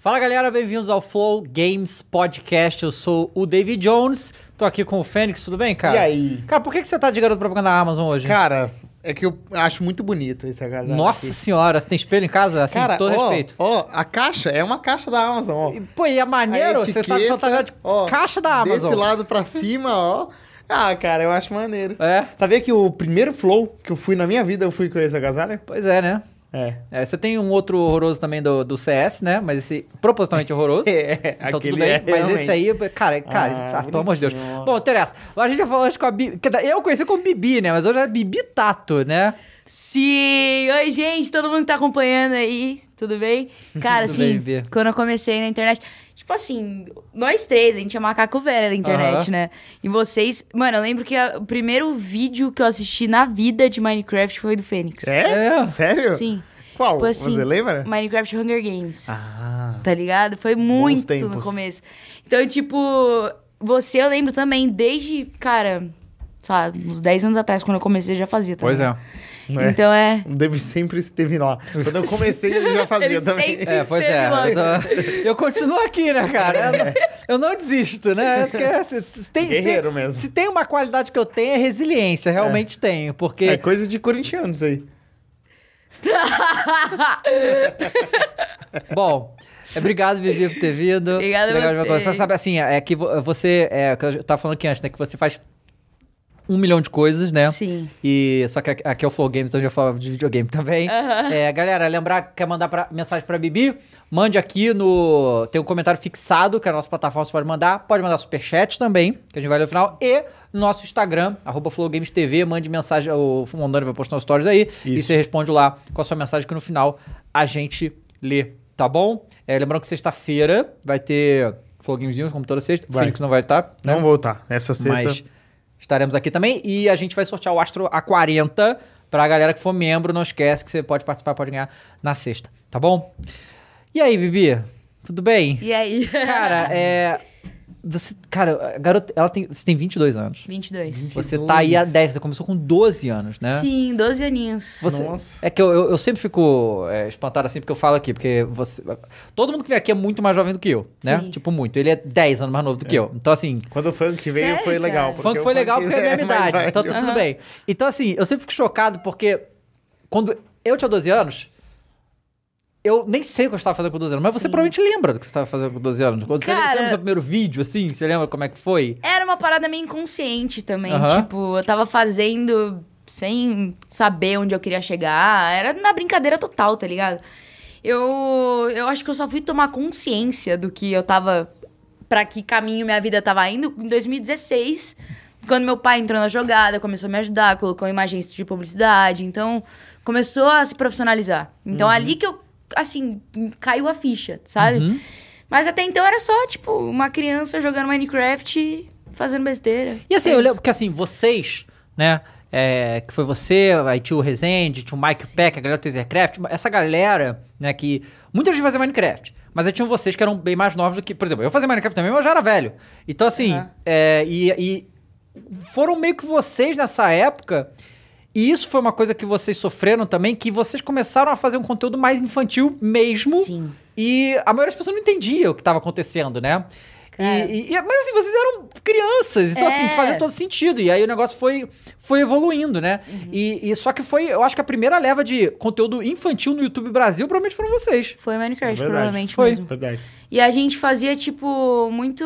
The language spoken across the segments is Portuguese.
Fala galera, bem-vindos ao Flow Games Podcast. Eu sou o David Jones, tô aqui com o Fênix, tudo bem, cara? E aí? Cara, por que, que você tá de garoto propaganda da Amazon hoje? Cara, é que eu acho muito bonito esse agasalho. Nossa aqui. senhora, você tem espelho em casa? Assim, Cara, com todo ó, respeito. Ó, a caixa é uma caixa da Amazon, ó. E, Pô, e é maneiro, A você tá etiqueta, fantasiado de ó, caixa da Amazon. Desse lado pra cima, ó. Ah, cara, eu acho maneiro. É, Sabia que o primeiro flow que eu fui na minha vida, eu fui com esse agasalho? pois é, né? É. É, você tem um outro horroroso também do, do CS, né? Mas esse propositalmente horroroso. É, Então aquele tudo bem, é mas realmente. esse aí, cara, cara, Ah, ah, pelo amor de Deus. Bom, interessa. A gente já falou hoje com a Bibi. Eu conheci como Bibi, né? Mas hoje é Bibi Tato, né? Sim! Oi, gente, todo mundo que tá acompanhando aí, tudo bem? Cara, Tudo assim, bem, quando eu comecei na internet, tipo assim, nós três, a gente é macaco velho da internet, Aham. né? E vocês, mano, eu lembro que a- o primeiro vídeo que eu assisti na vida de Minecraft foi do Fênix. É? É. Sério? Sim. Qual? Tipo assim, Você lembra? Minecraft Hunger Games. Ah. Tá ligado? Foi muito no começo. Então, tipo, você eu lembro também, desde, cara, sabe, uns 10 anos atrás, quando eu comecei, eu já fazia também. Pois é. Não é? Então é. O David sempre esteve lá. Quando eu comecei, ele já fazia Ele também. sempre- É, pois é. Eu, tô- eu continuo aqui, né, cara? Eu não, eu não desisto, né? Porque se, se tem, se tem- Guerreiro mesmo. Se tem uma qualidade que eu tenho, é resiliência. Realmente tenho. Porque. É coisa de corintiano isso aí. Bom, é, obrigado, Vivi, por ter vindo. Obrigada ver vocês. Você sabe, assim, é que vo- você... É, que eu tava falando aqui antes, né? Que você faz um milhão de coisas, né? Sim. E só que aqui é o Flow Games, então eu já falo de videogame também. É, galera, lembrar que quer mandar pra, mensagem pra Bibi, mande aqui no... Tem um comentário fixado, que é a nossa plataforma, você pode mandar. Pode mandar superchat também, que a gente vai ler no final. E no nosso Instagram, arroba FlowGamesTV, mande mensagem, o Mondani vai postar nos stories aí. E Isso. você responde lá com a sua mensagem que no final a gente lê, tá bom? É, lembrando que sexta-feira vai ter Flow Gamezinhos, como toda sexta. Vai. Phoenix não vai estar, né? Não voltar. Essa sexta. Mas estaremos aqui também. E a gente vai sortear o Astro A40 pra galera que for membro. Não esquece que você pode participar, pode ganhar na sexta, tá bom? E aí, Bibi? Tudo bem? E aí? Cara, é... Você, cara, a garota, ela tem, você tem 22 anos. 22. Você tá aí há 10, você começou com 12 anos, né? Sim, 12 aninhos. Você, Nossa. É que eu, eu, eu sempre fico é, espantado assim porque eu falo aqui, porque você. Todo mundo que vem aqui é muito mais jovem do que eu, né? Sim. Tipo, muito. Ele é 10 anos mais novo do que eu. Então, assim, Quando o funk veio, Sério, foi legal. funk foi legal porque é a mesma mais idade. Então tá tudo bem. Então, assim, eu sempre fico chocado porque quando eu tinha 12 anos. Eu nem sei o que eu estava fazendo com 12 anos, mas você Sim. provavelmente lembra do que você estava fazendo com 12 anos. Quando você, você Cara- lembra do seu primeiro vídeo, assim? Você lembra como é que foi? Era uma parada meio inconsciente também. Tipo, eu tava fazendo sem saber onde eu queria chegar. Era na brincadeira total, tá ligado? Eu, eu acho que eu só fui tomar consciência do que eu tava. Pra que caminho minha vida tava indo em 2016. Quando meu pai entrou na jogada, começou a me ajudar, colocou uma agência de publicidade. Então, começou a se profissionalizar. Então, Uhum. ali que eu, assim, caiu a ficha, sabe? Uhum. Mas até então era só, tipo, uma criança jogando Minecraft e fazendo besteira. E assim, É eu isso. lembro que assim, vocês, né? é, que foi você, aí tinha o Rezende, tinha o Mike Peck, a galera do Tasercraft, essa galera, né, que muita gente fazia Minecraft, mas aí tinham vocês que eram bem mais novos do que, por exemplo, eu fazia Minecraft também, mas eu já era velho. Então assim, Aham. é, e, e foram meio que vocês nessa época, e isso foi uma coisa que vocês sofreram também, que vocês começaram a fazer um conteúdo mais infantil mesmo, Sim. e a maioria das pessoas não entendia o que estava acontecendo, né? E, Cara. e- mas assim, vocês eram crianças, então assim, É. fazia todo sentido. E aí o negócio foi, foi evoluindo, né? Uhum. E, e só que foi, eu acho que a primeira leva de conteúdo infantil no YouTube Brasil provavelmente foram vocês. Foi Minecraft, É verdade. provavelmente Foi. mesmo. Verdade. E a gente fazia, tipo, muito,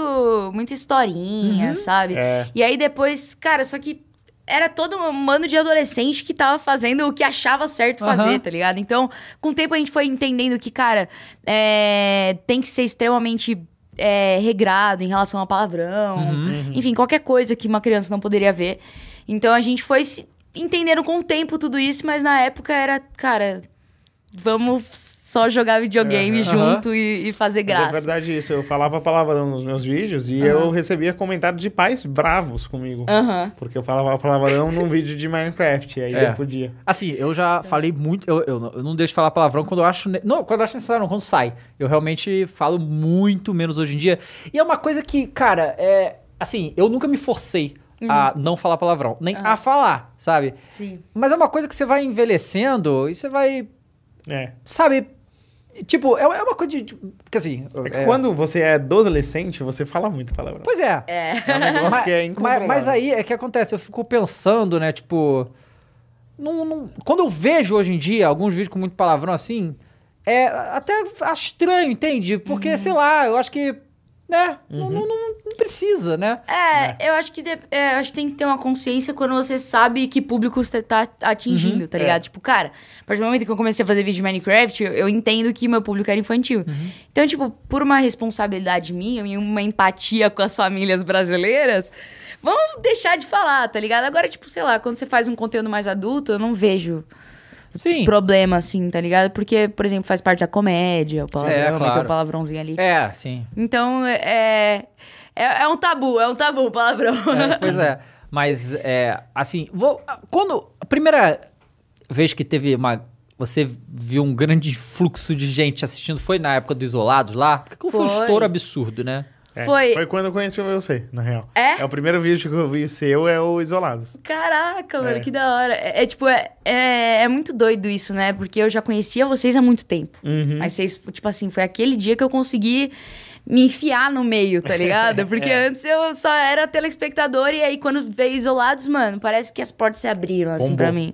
muita historinha, Uhum. sabe? É. E aí depois, cara, só que era todo um mano de adolescente que tava fazendo o que achava certo fazer, Aham. tá ligado? Então, com o tempo a gente foi entendendo que, cara, é, tem que ser extremamente é, regrado em relação a palavrão. Uhum. Enfim, qualquer coisa que uma criança não poderia ver. Então a gente foi se entendendo com o tempo tudo isso, mas na época era, cara, vamos só jogar videogame Aham. junto e, e fazer Mas é graça. verdade isso. Eu falava palavrão nos meus vídeos e Aham. eu recebia comentários de pais bravos comigo. Porque eu falava palavrão num vídeo de Minecraft. E aí É. eu podia. Assim, eu já falei muito. Eu, eu, não- eu não deixo de falar palavrão quando eu acho. ne- Não, quando eu acho necessário, não, quando sai. Eu realmente falo muito menos hoje em dia. E é uma coisa que, cara, é. Assim, eu nunca me forcei a não falar palavrão, nem a falar, sabe? Sim. Mas é uma coisa que você vai envelhecendo e você vai É. sabe, Tipo, é é uma coisa de. de- Porque assim. É que é- quando você é adolescente, você fala muito palavrão. Pois é. É. É um negócio mas, que é mas, mas aí é que acontece, eu fico pensando, né? Tipo. Não, não- quando eu vejo hoje em dia alguns vídeos com muito palavrão assim, é até acho estranho, entende? Porque, Uhum. sei lá, eu acho que. Né? Não, não, não- não precisa, né? É, eu acho que de- é, eu acho que tem que ter uma consciência quando você sabe que público você tá atingindo, Uhum, tá ligado? Tipo, cara, a partir do momento que eu comecei a fazer vídeo de Minecraft, eu, eu entendo que meu público era infantil. Uhum. Então, tipo, por uma responsabilidade minha e uma empatia com as famílias brasileiras, vamos deixar de falar, tá ligado? Agora, tipo, sei lá, quando você faz um conteúdo mais adulto, eu não vejo Sim. problema, assim, tá ligado? Porque, por exemplo, faz parte da comédia, o palavrão, É, claro. um palavrãozinho ali. É, sim. Então, é, é, é um tabu, é um tabu o palavrão. É, pois é. Mas, é, assim, vou, quando. A primeira vez que teve uma. Você viu um grande fluxo de gente assistindo foi na época do Isolados lá? Porque aquilo foi um Foi. estouro absurdo, né? É, Foi- Foi quando eu conheci o você, na real. É? o primeiro vídeo que eu vi seu, é o Isolados. Caraca, mano, É. que da hora. É, é, tipo, é, é, é muito doido isso, né? Porque eu já conhecia vocês há muito tempo. Uhum. Mas vocês, tipo assim, foi aquele dia que eu consegui me enfiar no meio, tá ligado? Porque É. antes eu só era telespectador e aí quando veio isolados, mano, parece que as portas se abriram, assim, Bombou. pra mim.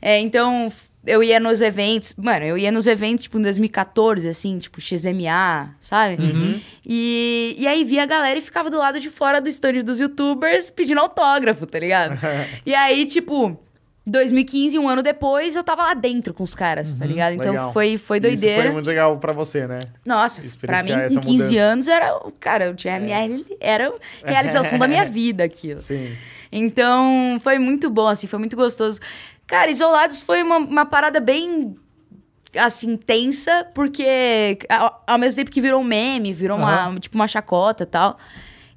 É, então, eu ia nos eventos, mano, eu ia nos eventos, tipo, em 2014, assim, tipo, XMA, sabe? Uhum. E, e aí via a galera e ficava do lado de fora do stand dos youtubers pedindo autógrafo, tá ligado? e aí, tipo, 2015, um ano depois, eu tava lá dentro com os caras, tá ligado? Então Legal. foi, foi Isso doideira. foi muito legal pra você, né? Nossa, pra mim, com essa 15 mudança. anos, era. Cara, o TML era a realização da minha vida aquilo. Sim. Então, foi muito bom, assim, foi muito gostoso. Cara, Isolados foi uma, uma parada bem, assim, tensa, porque ao, ao mesmo tempo que virou um meme, virou uma, tipo, uma chacota e tal,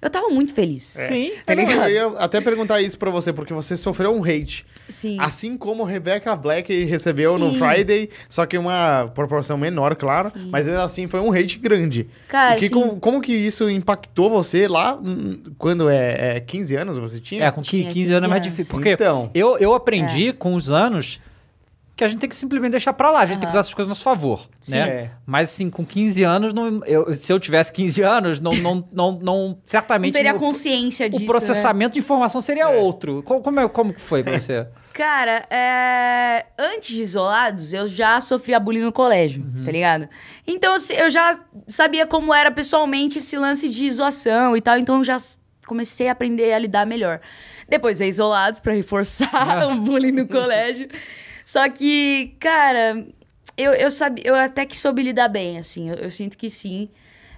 eu tava muito feliz. Sim. Tá eu ia até perguntar isso pra você, porque você sofreu um hate. Sim. Assim como Rebecca Black recebeu no Sim. Friday, só que uma proporção menor, claro. Sim. Mas mesmo assim foi um hate grande. Cara, que, como, como que isso impactou você lá hum, quando é, é 15 anos você tinha? É, com Tinha 15, anos é mais 15 difícil. Porque Então. eu, eu aprendi com os anos que a gente tem que simplesmente deixar pra lá, a gente tem que usar essas coisas a nosso favor, Sim. né? É. Mas assim, com 15 anos, não, eu- se eu tivesse 15 anos, não, não, não, não Não certamente teria o- consciência disso. o né? processamento de informação seria outro. Co- Como, é, como que foi pra você? Cara, é... antes de Isolados, eu já sofria bullying no colégio, Uhum. tá ligado? Então, eu já sabia como era pessoalmente esse lance de zoação e tal, então eu já comecei a aprender a lidar melhor. Depois veio Isolados pra reforçar o bullying no colégio. Só que, cara, eu, eu, sabia, eu até que soube lidar bem, assim, eu, eu sinto que sim.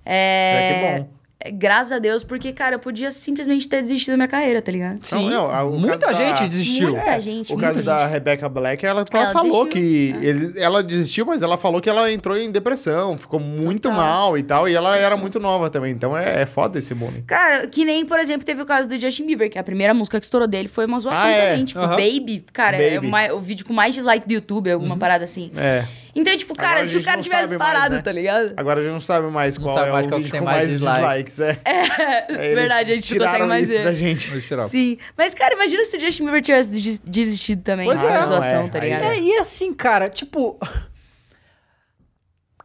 É... É que bom. É, Graças a Deus, porque, cara, eu podia simplesmente ter desistido da minha carreira, tá ligado? Sim, não, a- o muita caso gente da- desistiu. Muita gente, O muita caso gente. da Rebecca Black, ela, ela Ela falou desistiu, que ele- ela desistiu, mas ela falou que ela entrou em depressão, ficou muito Total. mal e tal, e ela era muito nova também, então é, é foda esse bullying. Cara, que nem, por exemplo, teve o caso do Justin Bieber, que a primeira música que estourou dele foi uma zoação Ah, é? também. Tipo. Baby, cara, é Baby. o, mai- o vídeo com mais dislike do YouTube, alguma parada assim. É. Então, tipo, cara, Agora se o cara tivesse sabe mais, parado, né? tá ligado? Agora a gente não sabe mais Não qual sabe é mais o qual que vídeo tem com mais mais dislike. dislikes. É. É, eles Verdade, a gente não consegue mais ver. da gente. Sim. Mas, cara, imagina se o Justin Bieber tivesse des- desistido também Pois da é. Não, é, tá ligado? É, e assim, cara, tipo.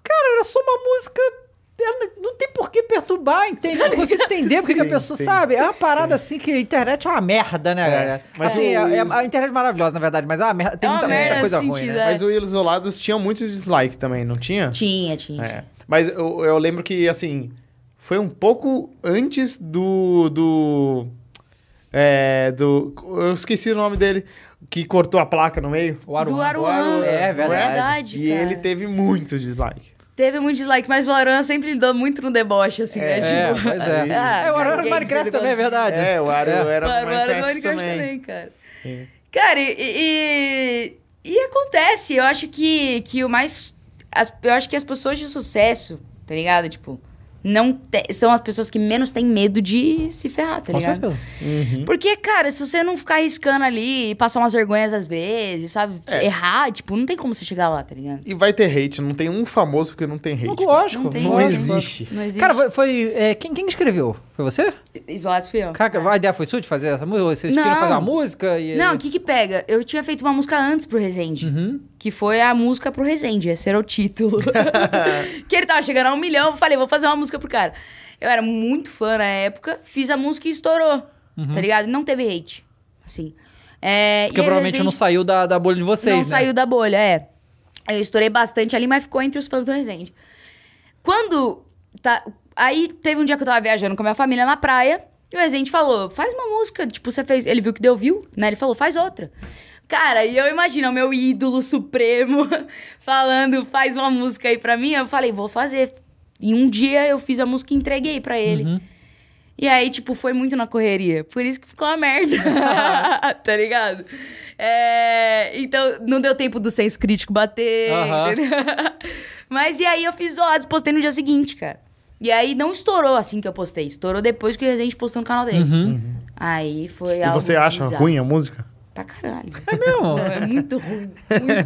Cara, era só uma música. Não tem por que perturbar, entende? Eu não consigo entender porque que a Sim, pessoa sim. sabe. É uma parada assim que a internet é uma merda, né, galera? mas assim, o- é- é- a internet é maravilhosa, na verdade, mas é uma merda. Tem É uma muita, muita merda coisa nesse ruim, né? é. Mas o Isolados tinha muitos dislikes também, não tinha? Tinha, tinha. É. Mas eu, eu lembro que, assim, foi um pouco antes do. do. É, do. Eu esqueci o nome dele, que cortou a placa no meio. O Aruan. Do Aruan. É, É verdade. verdade, E cara. ele teve muito dislike. Teve muito dislike, mas o Aruan sempre lidou muito no deboche, assim, né? É, Tipo, pois é. ah, é, o gays, do Minecraft também, é verdade. É, o Aru era O Aruan era no Minecraft Minecraft também. também, cara. É. Cara, e, e, e acontece, eu acho que, que o mais. As, eu acho que as pessoas de sucesso, tá ligado? Tipo, não te- são as pessoas que menos têm medo de se ferrar, tá Com ligado? certeza. Uhum. Porque, cara, se você não ficar arriscando ali e passar umas vergonhas às vezes, sabe? É. Errar, tipo, não tem como você chegar lá, tá ligado? E vai ter hate, não tem um famoso que não tem hate. Lógico, Não tem não existe. Não existe. Cara, foi. foi, é, quem, quem escreveu? Foi você? Isolados fui eu. Caraca, a ideia foi sua de fazer essa música? Vocês queriam Não. fazer uma música e... Não, o que que pega? Eu tinha feito uma música antes pro Resende. Uhum. Que foi a música pro Resende, esse era o título. que ele tava chegando a um milhão, eu falei, vou fazer uma música pro cara. Eu era muito fã na época, fiz a música e estourou, tá ligado? Não teve hate, assim. É, Porque provavelmente não Resende saiu da, da bolha de vocês, não né? saiu da bolha, é. Eu estourei bastante ali, mas ficou entre os fãs do Resende. Quando... Tá, aí teve um dia que eu tava viajando com a minha família na praia, e o Resende falou, faz uma música, tipo, você fez... Ele viu que deu view, né? Ele falou, faz outra. Cara, e eu imagino o meu ídolo supremo falando, faz uma música aí pra mim. Eu falei, vou fazer. E um dia eu fiz a música e entreguei pra ele. Uhum. E aí, tipo, foi muito na correria. Por isso que ficou uma merda. tá ligado? É, Então, não deu tempo do senso crítico bater. Entendeu? Mas e aí eu fiz isolados, postei no dia seguinte, cara. E aí não estourou assim que eu postei. Estourou depois que o Resident postou no canal dele. Uhum. Aí foi E algo você acha bizarro. ruim a música? Pra caralho. É mesmo? É muito ruim.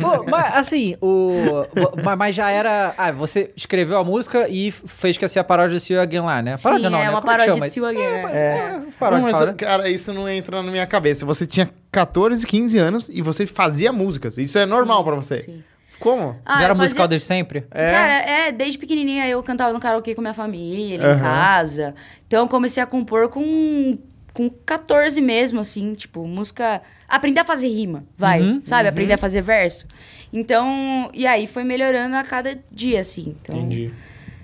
Pô, mas assim, o. ma- Mas já era. Ah, você escreveu a música e fez que ia ser a paródia de See You Again lá, né? Paródia Sim, não, é né? uma Como é que paródia chama? de See You Again, É, é. é, paródia, Não, mas, fala, né? cara, isso não entra na minha cabeça. Você tinha 14, 15 anos e você fazia músicas. Isso é normal pra você. Sim. Como? Ah, já era eu musical fazia- desde sempre? É. Cara, é, desde pequenininha eu cantava no karaokê com minha família, em Aham. casa. Então eu comecei a compor com, com 14 mesmo, assim, tipo, música. Aprender a fazer rima, vai, Uhum, sabe? Aprender a fazer verso. Então, e aí foi melhorando a cada dia, assim. Então, Entendi.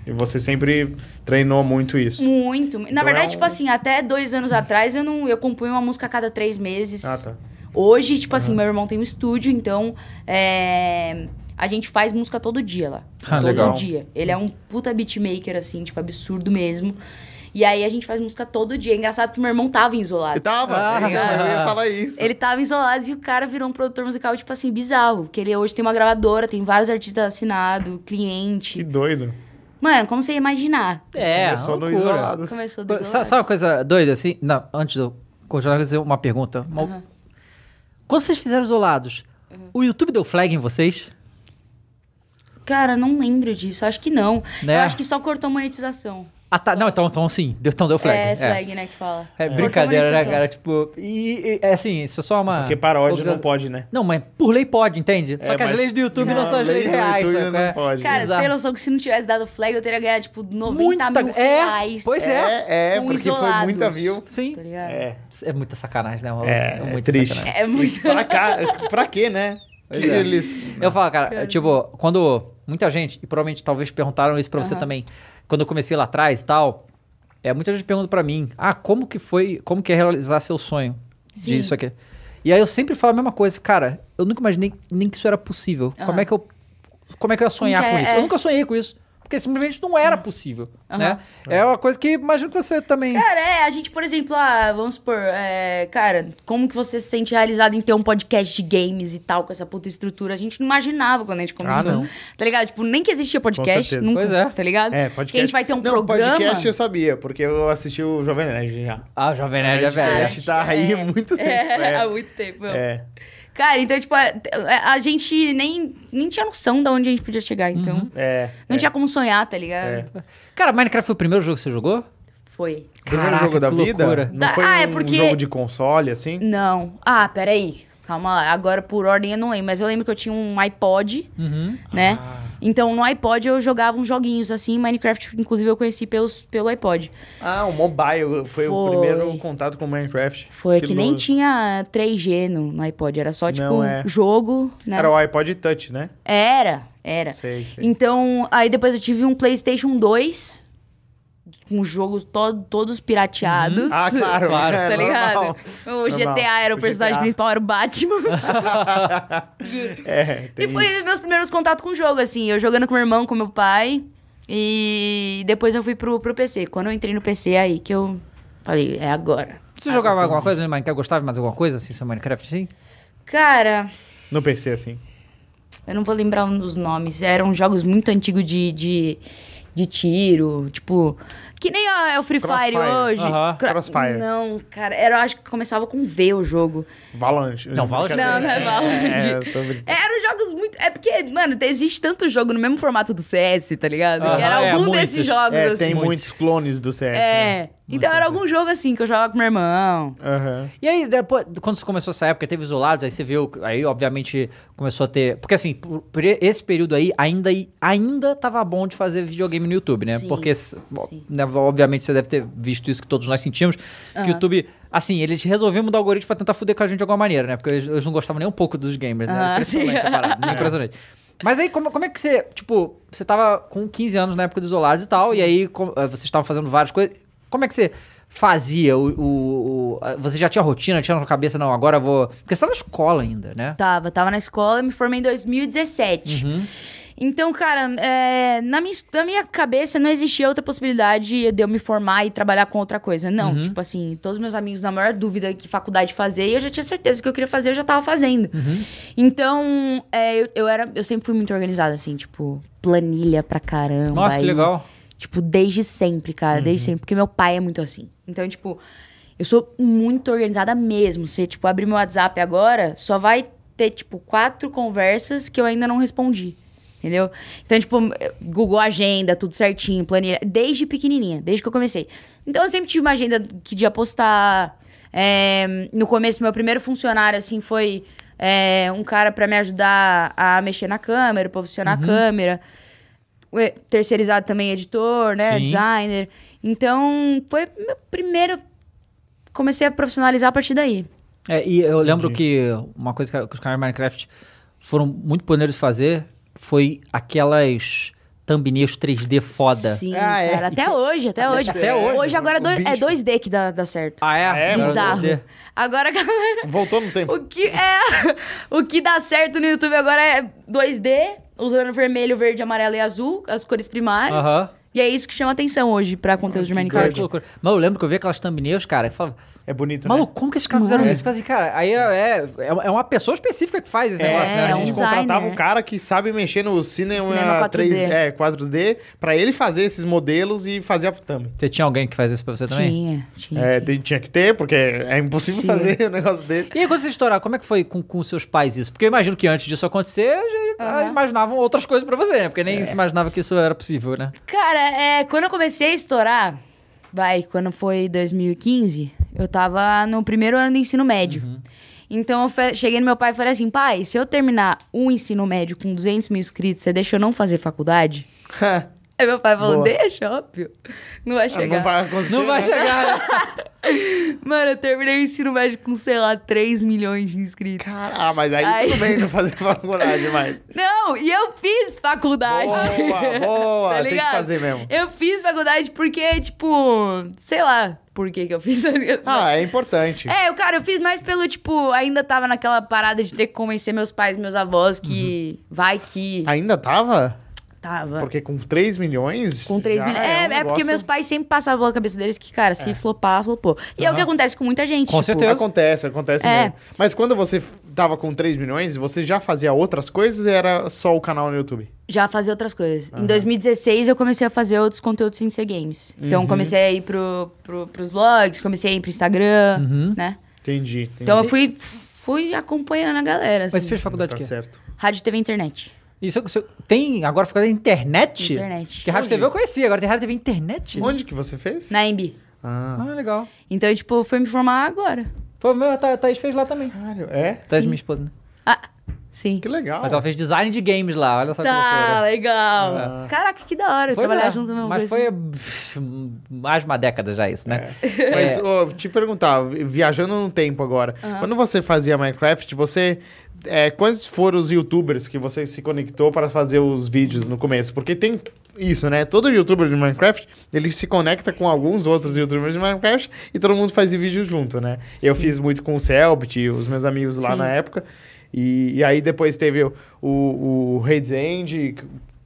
E você sempre treinou muito isso. Muito. Na Então verdade, é um- tipo assim, até dois anos atrás eu não eu compunha uma música a cada três meses. Ah, tá. Hoje, tipo assim, meu irmão tem um estúdio, então é, a gente faz música todo dia lá. Ah, todo legal. dia. Ele é um puta beatmaker, assim, tipo, absurdo mesmo. E aí a gente faz música todo dia. É engraçado que meu irmão tava isolado. tava, Ah, eu ia falar isso. Ele tava isolado e o cara virou um produtor musical, tipo assim, bizarro. Que ele hoje tem uma gravadora, tem vários artistas assinados, Que cliente. doido. Mano, como você ia imaginar? É, Começou no loucura. Isolados. Começou do isolado. Sabe, uma coisa doida assim? Não, antes de eu continuar, eu fazer uma pergunta. Uma- Aham. Quando vocês fizeram isolados, o YouTube deu flag em vocês? Cara, não lembro disso. Acho que não. Né? Eu acho que só cortou monetização. Ah, tá. Não, então, então sim. Deu, então deu flag. É, flag, né, que fala. É Cortou brincadeira, né, cara? Tipo, e, e, é assim, isso é só uma. Porque paródia observa- não pode, né? Não, mas por lei pode, entende? Só É, que as leis do YouTube não, Não, são as lei leis reais, sabe? não É. pode. Cara, você Exato. tem noção que se não tivesse dado flag, eu teria ganhado, tipo, 90 Muita- mil é, reais. pois é. É, é, Com porque foi isolados. muita view. Sim. Tá? É, É muita sacanagem, né? É, é muita triste. sacanagem. É muito... pra cá, pra quê, né? Que é. eles... Eu falo, cara, tipo, quando muita gente, e provavelmente talvez perguntaram isso pra você Aham. também, quando eu comecei lá atrás e tal, é, muita gente pergunta pra mim, ah, como que foi, como que é realizar seu sonho Sim. disso aqui? E aí eu sempre falo a mesma coisa, cara, eu nunca imaginei nem que isso era possível. Como Aham. é que eu, como é que eu ia sonhar que com é- isso? é. Eu nunca sonhei com isso. Porque simplesmente não era possível, né? É uma coisa que imagino que você também... Cara, é, a gente, por exemplo, ah, vamos supor, é, cara, como que você se sente realizado em ter um podcast de games e tal, com essa puta estrutura? A gente não imaginava quando a gente começou. Ah, não. Tá ligado? Tipo, nem que existia podcast, nunca, Pois é. tá ligado? É, podcast. Que a gente vai ter um não, programa... podcast eu sabia, porque eu assisti o Jovem Nerd já. Ah, o Jovem Nerd é velho. podcast tá aí há muito tempo. É, há É. muito tempo. É. Cara, então, tipo, a, a gente nem, nem tinha noção de onde a gente podia chegar, então... É. Não é. tinha como sonhar, tá ligado? É. Cara, Minecraft foi o primeiro jogo que você jogou? Foi. Primeiro Caraca, jogo da vida? loucura. Não Da- foi ah, é um porque- jogo de console, assim? Não. Ah, peraí. Calma lá. Agora, por ordem, eu não lembro. Mas eu lembro que eu tinha um iPod, Uhum. né? Ah. Então, no iPod eu jogava uns joguinhos assim. Minecraft, inclusive, eu conheci pelos, pelo iPod. Ah, o mobile foi, o Foi. primeiro contato com Minecraft. Foi que, nem louco. tinha 3G no, no iPod. Era só, tipo, Não, é. jogo, né? Era o iPod Touch, né? Era, era. Sei, sei. Então, aí depois eu tive um PlayStation 2 com jogos to todos pirateados. Ah, claro. Claro. é, Tá ligado? normal. O Normal. GTA era o, O personagem GTA. principal, era o Batman. É, tem e foi isso. meus primeiros contatos com o jogo, assim. Eu jogando com meu irmão, com meu pai. E depois eu fui pro, pro PC. Quando eu entrei no PC, é aí que eu falei, é agora. Você jogava alguma coisa no Minecraft? Gostava de mais alguma coisa assim, seu Minecraft, sim? Cara, No PC, assim. eu não vou lembrar um dos nomes. Eram jogos muito antigos de, de, de tiro. Tipo, que nem a- é o Free Fire Crossfire. hoje. Aham. Cra- Crossfire. Não, cara, era, eu acho que começava com V o jogo. Valorant. Não, Valorant Não, não é Valorant. É, tô brincando. Eram jogos muito. É porque, mano, existe tanto jogo no mesmo formato do CS, tá ligado? Que era é, algum muitos. desses jogos É, assim. tem Muitos. clones do CS. né? É. Então era algum jogo assim que eu jogava com meu irmão. Aham. E aí, depois, quando você começou essa época, teve isolados, aí você viu, aí obviamente começou a ter. Porque assim, por, por esse período aí, ainda, ainda tava bom de fazer videogame no YouTube, né? Sim, Porque, s- bom, sim. né, obviamente, você deve ter visto isso que todos nós sentimos, que o. YouTube, assim, eles resolveram mudar o algoritmo pra tentar fuder com a gente de alguma maneira, né? Porque eles, eles não gostavam nem um pouco dos gamers, né? Impressionante sim. a parada, né? impressionante. Mas aí, como, como é que você, tipo, você tava com 15 anos na época dos isolados e tal, e aí com- eh, vocês estavam fazendo várias coisas. Como é que você fazia o, o- o- a- Você já tinha rotina, tinha na cabeça, não, agora eu vou. Porque você tava na escola ainda, né? Tava, tava na escola, me formei em 2017. Uhum. Então, cara, é, na, minha, na minha cabeça não existia outra possibilidade de eu me formar e trabalhar com outra coisa. Não, Uhum. tipo assim, todos meus amigos, na maior dúvida que faculdade fazer, e eu já tinha certeza que eu queria fazer, eu já tava fazendo. Uhum. Então, é, eu, eu era, eu sempre fui muito organizada, assim, tipo, planilha pra caramba. Nossa, que legal. Tipo, desde sempre, cara, Uhum. desde sempre. Porque meu pai é muito assim. Então, tipo, eu sou muito organizada mesmo. Você, tipo, abrir meu WhatsApp agora, só vai ter, tipo, quatro conversas que eu ainda não respondi. Entendeu? Então, tipo, Google Agenda, tudo certinho, planilha. Desde pequenininha, desde que eu comecei. Então, eu sempre tive uma agenda que dia postar. É, no começo, meu primeiro funcionário, assim, foi é, um cara pra me ajudar a mexer na câmera, posicionar Uhum. a câmera. E- Terceirizado também editor, né? Sim. Designer. Então, foi meu primeiro. Comecei a profissionalizar a partir daí. É, e eu lembro que uma coisa que, os caras de Minecraft foram muito pioneiros de fazer foi aquelas thumbnails 3D foda. Sim, Ah, é. cara. Até hoje, até hoje. até hoje? Hoje agora é O dois- é bicho. 2D que dá, dá certo. Ah, é? É, Agora Bizarro. 2D. Agora, galera, Voltou no tempo. o que é. O que dá certo no YouTube agora é 2D, usando vermelho, verde, amarelo e azul, as cores primárias. Aham. E é isso que chama atenção hoje pra conteúdo de Cara, Minecraft. que loucura. Mas eu lembro que eu vi aquelas thumbnails, cara, e falava, É bonito, maluco, né? como que esses caras fizeram É. isso? Assim, cara, aí é, é, é uma pessoa específica que faz esse É, negócio, né? a é um gente designer. contratava um cara que sabe mexer no cinema, Cinema 4D. 3, é, 4D pra ele fazer esses modelos e fazer a thumb. Você tinha alguém que faz isso pra você também? Tinha, tinha. É, tinha. tinha que ter, porque é impossível Tinha. fazer um negócio desse. E aí, quando você estourar, como é que foi com, com seus pais isso? Porque eu imagino que antes disso acontecer, já ah, Aham. imaginavam outras coisas pra você, né? Porque nem se imaginava que isso era possível, né? Cara, é, quando eu comecei a estourar, vai, quando foi 2015, eu tava no primeiro ano do ensino médio. Uhum. Então eu cheguei no meu pai e falei assim: pai, se eu terminar o ensino médio com 200 mil inscritos, você deixa eu não fazer faculdade? Aí meu pai falou: Boa. deixa, óbvio. Não vai chegar. Não vai acontecer. Não vai né? chegar, né? Mano, eu terminei o ensino médio com, sei lá, 3 milhões de inscritos. Cara, ah, mas aí Aí- tudo bem não fazer faculdade mais. Não, e eu fiz faculdade. Boa, boa. Tá tem que fazer mesmo. Eu fiz faculdade porque, tipo, sei lá por que que eu fiz. tá? Ah, é importante. É, eu, cara, eu fiz mais pelo, tipo, ainda tava naquela parada de ter que convencer meus pais, meus avós que Uhum. vai que Ainda tava? Tava. Porque com 3 milhões. Com 3 já milhões. É, É, um é, porque meus pais sempre passavam pela cabeça deles que, cara, se flopar, flopou. E é o que acontece com muita gente. Com tipo, certeza. Acontece, acontece É. mesmo. Mas quando você tava com 3 milhões, você já fazia outras coisas ou era só o canal no YouTube? Já fazia outras coisas. Em 2016 eu comecei a fazer outros conteúdos sem ser games. Uhum. Então comecei a ir pro, pro, pros vlogs, comecei a ir pro Instagram, Uhum. né? Entendi. entendi. Então eu fui, fui acompanhando a galera, assim. Mas você fez faculdade tá de quê? certo. Rádio, TV e internet. Isso, isso- tem agora faculdade de internet? Internet. Porque rádio? TV eu conhecia, agora tem rádio TV internet? Onde que você fez? Na MB. Ah, Ah, legal. Então, tipo, fui me formar agora. Foi o meu, a Tha- Thaís fez lá também. caralho. É? Thaís, minha esposa, né? Ah, sim. Que legal. Mas ela fez design de games lá, olha só que Tá, loucura. legal. Ah. Caraca, que da hora. Pois trabalhar é, junto mesmo Mas foi mais de uma década já isso, né? Mas, ó, te perguntar, vi- viajando no tempo agora, quando você fazia Minecraft, você. É, quantos foram os youtubers que você se conectou para fazer os vídeos no começo? Porque tem isso, né? Todo youtuber de Minecraft, ele se conecta com alguns outros youtubers de Minecraft e todo mundo faz vídeo junto, né? Eu fiz muito com o Selbit, os meus amigos lá Sim. na época. E, e aí depois teve o, o, o Raids End,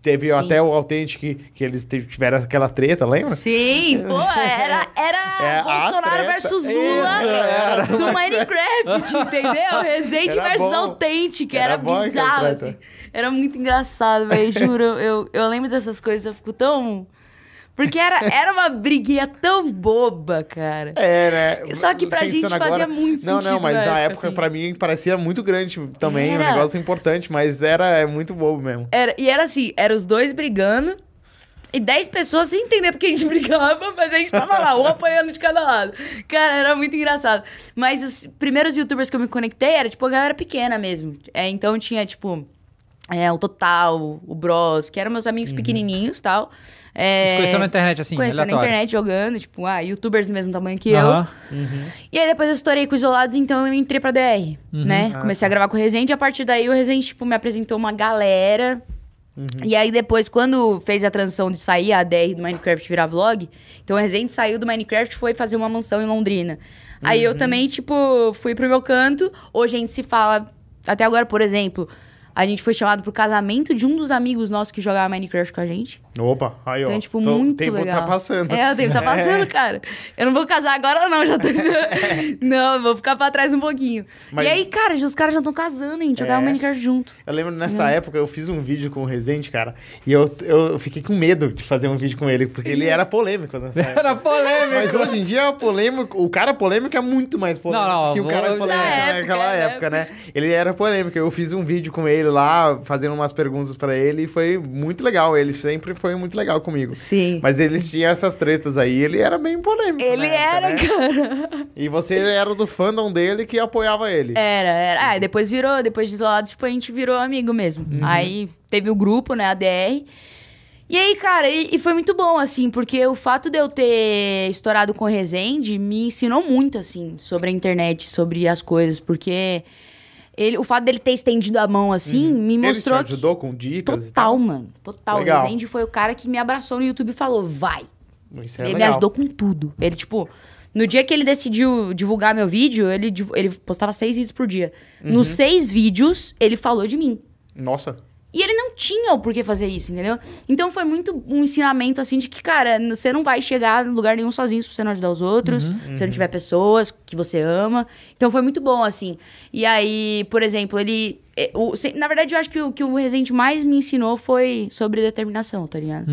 teve Sim. até o Authentic, que, que eles tiveram aquela treta, lembra? Sim, pô, era, era É, Bolsonaro versus Isso, Lula era. do Minecraft, entendeu? Resende versus bom. Authentic, Era era, bizarro, assim. Era muito engraçado, velho, juro. Eu, eu lembro dessas coisas, eu fico tão... Porque era, era uma briguinha tão boba, cara. É, né? Só que pra gente fazia muito Não, sentido não, mas na época, assim. pra mim parecia muito grande também, um Era. negócio importante, mas era é muito bobo mesmo. Era, e era assim, eram os dois brigando. E 10 pessoas sem entender porque a gente brigava, mas a gente tava lá, um apanhando de cada lado. Cara, era muito engraçado. Mas os primeiros youtubers que eu me conectei era, tipo, a galera pequena mesmo. É, então tinha, tipo, é, o Total, o Bros, que eram meus amigos pequenininhos e tal. É, Você conheceu na internet, assim, Conheci na aleatório? internet jogando, tipo, ah, youtubers do mesmo tamanho que eu. Aham. E aí depois eu estourei com Isolados, então eu entrei pra DR, né? Ah, Comecei a gravar com o Resende, e a partir daí o Resende, tipo, me apresentou uma galera. E aí depois, quando fez a transição de sair a DR do Minecraft virar vlog, então o Resende saiu do Minecraft e foi fazer uma mansão em Londrina. Aí eu também, tipo, fui pro meu canto. Hoje a gente se fala, até agora, por exemplo, a gente foi chamado pro casamento de um dos amigos nossos que jogava Minecraft com a gente. Opa, aí ó. Então, tipo, Tô- muito o tempo legal. tá passando. É, o tempo tá passando, cara. Eu não vou casar agora, não, já tô... não, eu vou ficar pra trás um pouquinho. Mas- E aí, cara, os caras já estão casando, hein? Jogava É. Minecraft junto. Eu lembro Uhum. nessa época eu fiz um vídeo com o Rezende, cara, e eu, eu fiquei com medo de fazer um vídeo com ele, porque ele era polêmico nessa época. Era polêmico. Mas hoje em dia, polêmico, o cara polêmico é muito mais polêmico Não, não, que o cara polêmico Na naquela época, época, né? Ele era polêmico. Eu fiz um vídeo com ele lá, fazendo umas perguntas pra ele, e foi muito legal. Ele sempre foi muito legal comigo. Sim. Mas eles tinham essas tretas aí, ele era bem polêmico. Ele época, era, né? cara. E você era do fandom dele que apoiava ele. Era, era. Ah, depois virou, depois de isolados, tipo, a gente virou amigo mesmo. Uhum. Aí teve o grupo, né, a DR. E aí, cara, e, e foi muito bom, assim, porque o fato de eu ter estourado com o Resende me ensinou muito, assim, sobre a internet, sobre as coisas, porque ele, o fato dele ter estendido a mão, assim, me mostrou. Uhum. Ele te ajudou com dicas Total, tal? mano. Total. Legal. O Resende foi o cara que me abraçou no YouTube e falou, vai. Isso é ele me legal. ajudou com tudo. Ele, tipo, no dia que ele decidiu divulgar meu vídeo, ele, ele postava seis vídeos por dia. Uhum. Nos seis vídeos, ele falou de mim. Nossa. E ele não tinha o porquê fazer isso, entendeu? Então foi muito um ensinamento, assim, de que, cara, você não vai chegar em lugar nenhum sozinho se você não ajudar os outros, se você não tiver pessoas que você ama. Então foi muito bom, assim. E aí, por exemplo, ele. é, o- na verdade, eu acho que o que o Rezende mais me ensinou foi sobre determinação, tá ligado?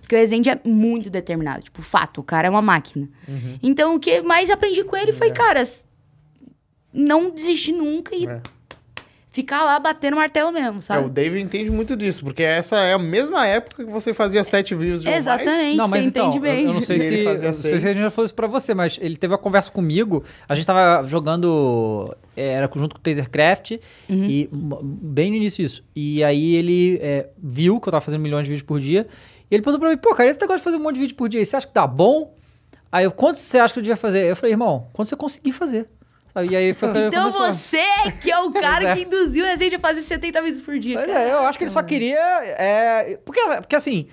Porque o Rezende é muito determinado. Tipo, fato, o cara é uma máquina. Então, o que mais aprendi com ele foi, cara, s- não desistir nunca e É. ficar lá batendo martelo mesmo, É, sabe? o David entende muito disso, porque essa é a mesma época que você fazia sete views de. Exatamente, Não, mas você então, entende bem. Eu, eu não sei se. Eu não sei se a gente já falou isso pra você, mas ele teve uma conversa comigo. A gente tava jogando. é, Era junto com o Tasercraft. Uhum. E bem no início isso. E aí ele é, viu que eu tava fazendo milhões de vídeos por dia. E ele perguntou pra mim, pô, cara, esse negócio de fazer um monte de vídeo por dia, aí, você acha que tá bom? Aí eu, quanto você acha que eu devia fazer? Eu falei, irmão, quanto você conseguir fazer. E aí foi quando Então começou. você que é o cara é. que induziu o Rezende a fazer 70 vídeos por dia. Pois é, eu acho que ele só queria. é, porque, porque assim,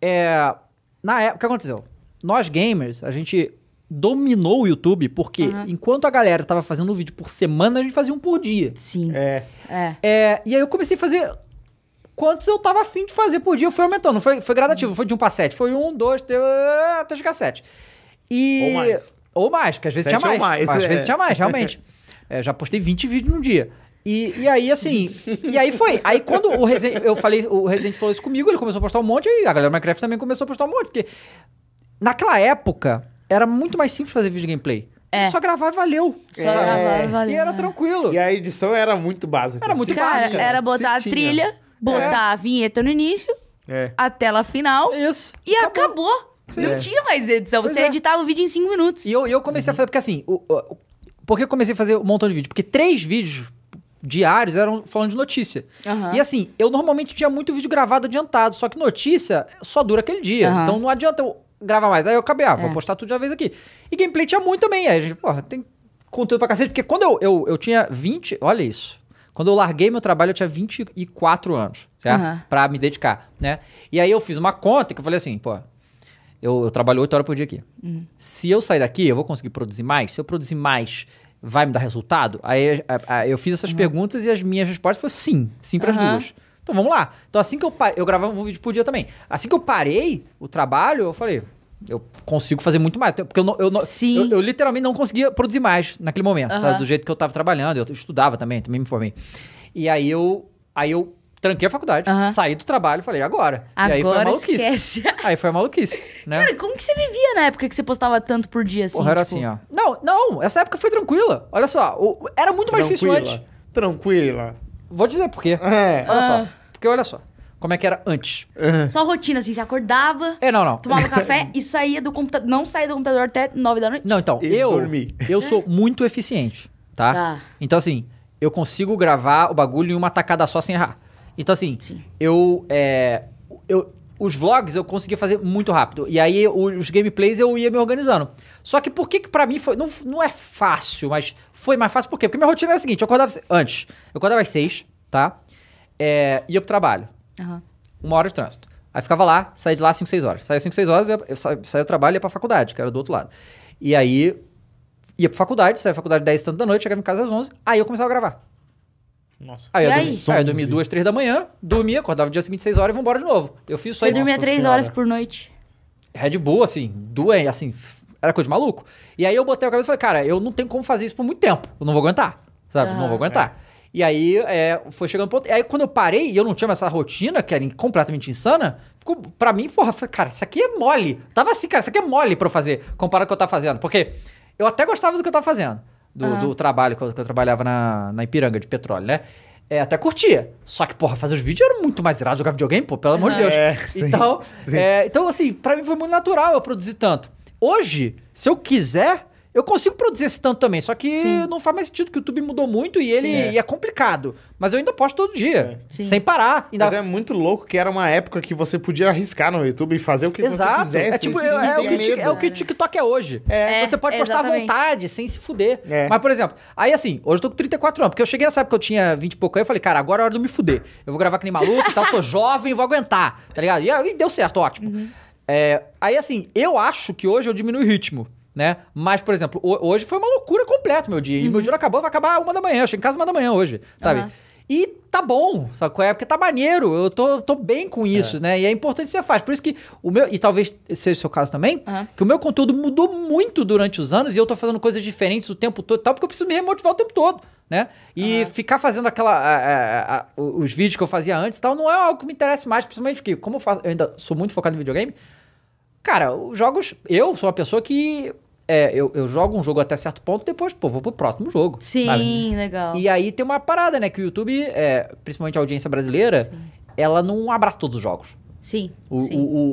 é, na época, o que aconteceu? Nós gamers, a gente dominou o YouTube porque Aham. enquanto a galera tava fazendo um vídeo por semana, a gente fazia um por dia. Sim. É. É. É, e aí eu comecei a fazer quantos eu tava afim de fazer por dia. Eu fui aumentando, não foi, foi gradativo, foi de um pra sete. Foi um, dois, três, até chegar a sete. E... Ou mais. Ou mais, porque às vezes Sete tinha ou mais. mais, Às é. vezes tinha mais, realmente. É, já postei 20 vídeos num dia. E, e aí, assim, e aí foi. Aí quando o Resident, eu falei, o Resident falou isso comigo, ele começou a postar um monte, e a galera do Minecraft também começou a postar um monte, porque naquela época era muito mais simples fazer vídeo gameplay. É. Só gravar e valeu. Só sabe? gravar e valeu, E era tranquilo. E a edição era muito básica. Era muito Cara, básica. era botar a trilha, botar a vinheta no início, É. a tela final Isso. e acabou. Sim. Não É. tinha mais edição. Pois Você é. editava o vídeo em 5 minutos. E eu, eu comecei a fazer, porque assim, o, o- por que eu comecei a fazer um montão de vídeo? Porque três vídeos diários eram falando de notícia. Aham. E assim, eu normalmente tinha muito vídeo gravado adiantado, só que notícia só dura aquele dia. Aham. Então não adianta eu gravar mais. Aí eu acabei, ah, vou É. postar tudo de uma vez aqui. E gameplay tinha muito também. Aí a gente, porra, tem conteúdo pra cacete. Porque quando eu, eu, eu tinha 20, olha isso. Quando eu larguei meu trabalho, eu tinha 24 anos, certo? Aham. Pra me dedicar, né? E aí eu fiz uma conta que eu falei assim, pô, eu, eu trabalho 8 horas por dia aqui. Se eu sair daqui, eu vou conseguir produzir mais? Se eu produzir mais, vai me dar resultado? Aí a- a- eu fiz essas perguntas e as minhas respostas foram sim, sim para as Aham. duas. Então vamos lá. Então assim que eu parei, eu gravava um vídeo por dia também. Assim que eu parei o trabalho, eu falei, eu consigo fazer muito mais. Porque eu, não- eu, não- Sim. eu, eu literalmente não conseguia produzir mais naquele momento, Aham. sabe? Do jeito que eu tava trabalhando, eu estudava também, também me formei. E aí eu, aí eu tranquei a faculdade, saí do trabalho, falei, agora. Agora e aí foi a maluquice. esquece. Aí foi a maluquice, né? Cara, como que você vivia na época que você postava tanto por dia assim? Porra, era tipo? assim, ó. Não, não, essa época foi tranquila. Olha só, o- era muito mais difícil Tranquila. antes. Tranquila. Vou dizer por quê. É. Olha Ah. só. Porque olha só, como é que era antes. Só rotina, assim, você acordava, É, não, não. tomava café e saía do computador. Não saía do computador até nove da noite. Não, então, E eu dormir. eu sou muito eficiente, tá? Tá. Então, assim, eu consigo gravar o bagulho em uma tacada só sem errar. Então, assim, eu, é, eu... Os vlogs eu conseguia fazer muito rápido. E aí, os gameplays eu ia me organizando. Só que por que que pra mim foi... Não, não é fácil, mas foi mais fácil por quê? Porque minha rotina era a seguinte. Eu acordava... Antes, eu acordava às seis, tá? É, ia pro trabalho. Aham. uma hora de trânsito. Aí ficava lá, saía de lá 5, 6 horas. Saía 5, 6 horas, eu, eu sa- saía do trabalho e ia pra faculdade, que era do outro lado. E aí, ia pra faculdade, saía da faculdade 10 e tanto da noite, chegava em casa às 11, aí eu começava a gravar. Nossa. Aí, E eu, aí? dormi- aí eu dormia 2, 3 da manhã, dormia, acordava no dia seguinte 6 horas e vambora de novo. Eu fiz isso Você aí. dormia Nossa três Senhora. horas por noite. Red Bull, assim, doente, assim, era coisa de maluco. E aí eu botei a cabeça e falei, cara, eu não tenho como fazer isso por muito tempo. Eu não vou aguentar, sabe? Não Aham. vou aguentar. E aí é, foi chegando um ponto. E aí quando eu parei e eu não tinha mais essa rotina, que era completamente insana, ficou pra mim, porra, foi, cara, isso aqui é mole. Tava assim, cara, isso aqui é mole pra eu fazer, comparado com o que eu tava fazendo. Porque eu até gostava do que eu tava fazendo, do, Aham. do trabalho que eu, que eu trabalhava na, na Ipiranga de petróleo, né? É, até curtia. Só que, porra, fazer os vídeos era muito mais irado jogar videogame, pô, pelo amor de Deus. É, sim, então, sim. é, então, assim, pra mim foi muito natural eu produzir tanto. Hoje, se eu quiser, eu consigo produzir esse tanto também. Só que Sim. não faz mais sentido, que o YouTube mudou muito e ele É. e é complicado. Mas eu ainda posto todo dia, Sim. sem parar. Ainda... Mas é muito louco que era uma época que você podia arriscar no YouTube e fazer o que Exato. você quisesse. é, tipo, é, é o que, é o que TikTok é hoje. É, você pode postar à exatamente. vontade, sem se fuder. É. Mas, por exemplo, aí assim, hoje eu tô com 34 anos, porque eu cheguei nessa época que eu tinha 20 e pouco aí, eu falei, cara, agora é hora de eu me fuder. Eu vou gravar que nem maluco e tal, sou jovem, vou aguentar, tá ligado? E, aí deu certo, ótimo. Uhum. É, aí assim, eu acho que hoje eu diminui o ritmo. Né? Mas, por exemplo, ho- hoje foi uma loucura completa meu dia. E meu dia não acabou, vai acabar uma da manhã. Eu chego em casa uma da manhã hoje, sabe? Uhum. E tá bom, sabe qual é? Porque tá maneiro, eu tô, tô bem com isso, né? E é importante que você faz. Por isso que o meu, e talvez seja o seu caso também, Aham. que o meu conteúdo mudou muito durante os anos e eu tô fazendo coisas diferentes o tempo todo e tal, porque eu preciso me remotivar o tempo todo, né? E ficar fazendo aquela. a- a- a- os vídeos que eu fazia antes e tal, não é algo que me interessa mais, principalmente porque, como eu, faço, eu ainda sou muito focado em videogame, cara, os jogos. Eu sou uma pessoa que. é, eu, eu jogo um jogo até certo ponto, depois, pô, vou pro próximo jogo. Sim, sabe? legal. E aí tem uma parada, né? Que o YouTube, é, principalmente a audiência brasileira, ela não abraça todos os jogos. Sim, O, sim. o, o,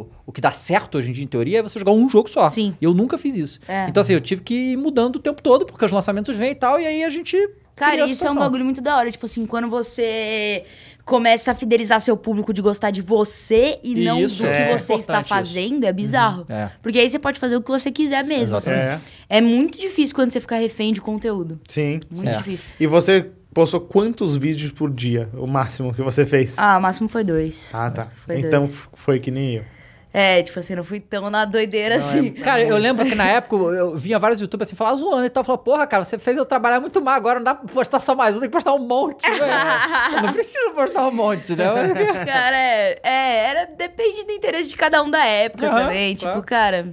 o, o que dá certo hoje em dia, em teoria, é você jogar um jogo só. Sim. E eu nunca fiz isso. É. Então, assim, eu tive que ir mudando o tempo todo, porque os lançamentos vêm e tal, e aí a gente. Cara, isso é um bagulho muito da hora. Tipo assim, quando você começa a fidelizar seu público de gostar de você e não Isso, do que é você está importante isso. fazendo, é bizarro. É. Porque aí você pode fazer o que você quiser mesmo. assim. É, É muito difícil quando você fica refém de conteúdo. sim. Muito É. difícil. E você postou quantos vídeos por dia? O máximo que você fez? Ah, o máximo foi dois. Ah, tá. Foi então dois. foi que nem eu. É, tipo assim, não fui tão na doideira assim. Cara, eu lembro que na época eu vinha vários youtubers assim, falar zoando e tal. Falava, porra, cara, você fez eu trabalhar muito mais, agora não dá pra postar só mais um, tem que postar um monte, velho. Eu não precisa postar um monte, né? Cara, é, é, era, depende do interesse de cada um da época Aham, também. claro. Tipo, cara,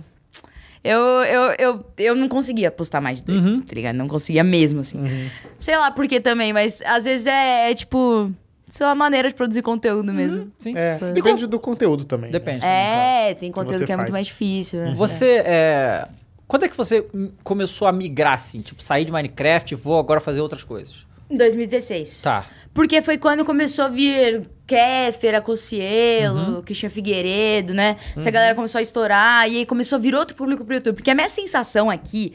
eu, eu, eu, eu não conseguia postar mais de dois, Uhum. tá ligado? Não conseguia mesmo, assim. Sei lá por que também, mas às vezes é, é tipo, sei lá, maneira de produzir conteúdo mesmo. Sim. É, depende do conteúdo também. né? Depende. É, tem conteúdo você que é muito mais difícil, né? Você, é... Quando é que você começou a migrar, assim? Tipo, sair de Minecraft e vou agora fazer outras coisas? Em 2016. Tá. Porque foi quando começou a vir Kéfera, Cocielo, Uhum. Christian Figueiredo, né? Essa galera começou a estourar e aí começou a vir outro público pro YouTube. Porque a minha sensação aqui,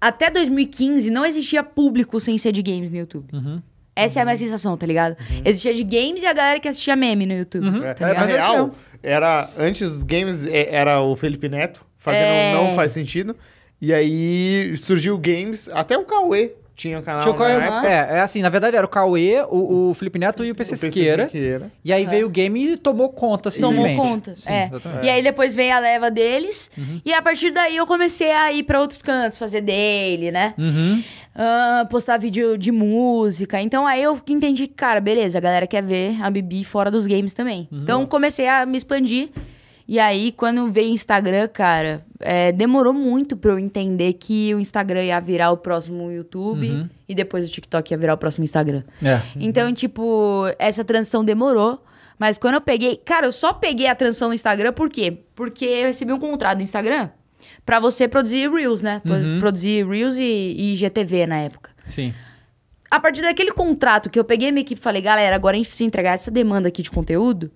até 2015, não existia público sem ser de games no YouTube. Uhum. Essa é a minha sensação, tá ligado? Existia de games e a galera que assistia meme no YouTube. Uhum. É, Tá na ligado? mas é real, era, antes os games é, era o Felipe Neto, fazendo É. Não Faz Sentido. E aí surgiu games, até o Cauê tinha um canal Tinha o Cauê- na época. é, é assim, na verdade era o Cauê, o, o Felipe Neto e o PC o PC Siqueira. Siqueira. E aí veio o game e tomou conta, assim. Tomou conta. Sim, é. exatamente. E aí depois veio a leva deles. Uhum. E a partir daí eu comecei a ir pra outros cantos, fazer dele, né? Uhum. Ah, postar vídeo de música. Então aí eu entendi que, cara, beleza, a galera quer ver a Bibi fora dos games também. Uhum. Então comecei a me expandir. E aí, quando veio o Instagram, cara, é, demorou muito pra eu entender que o Instagram ia virar o próximo YouTube Uhum. e depois o TikTok ia virar o próximo Instagram. É. Então, tipo, essa transição demorou. Mas quando eu peguei. Cara, eu só peguei a transição no Instagram por quê? Porque eu recebi um contrato do Instagram pra você produzir Reels, né? Uhum. Produzir Reels e, e IGTV na época. Sim. A partir daquele contrato que eu peguei a minha equipe e falei, galera, agora a gente precisa entregar essa demanda aqui de conteúdo.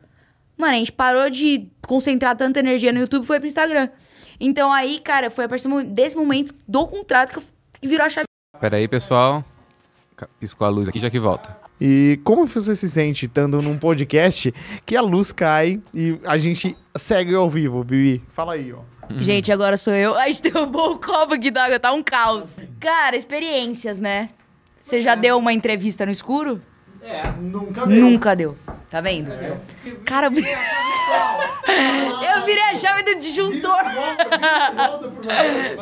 Mano, a gente parou de concentrar tanta energia no YouTube e foi pro Instagram. Então aí, cara, foi a partir desse momento do contrato que eu que virou a chave. Pera aí, pessoal. Piscou a luz aqui, já que volta. E como você se sente estando num podcast que a luz cai e a gente segue ao vivo, Bibi? Fala aí, ó. Gente, agora sou eu. A gente derrubou o copo aqui d'água, tá um caos. Cara, experiências, né? Você já deu uma entrevista no escuro? Nunca Nunca deu. Tá vendo? Cara, eu virei... eu virei a chave do disjuntor.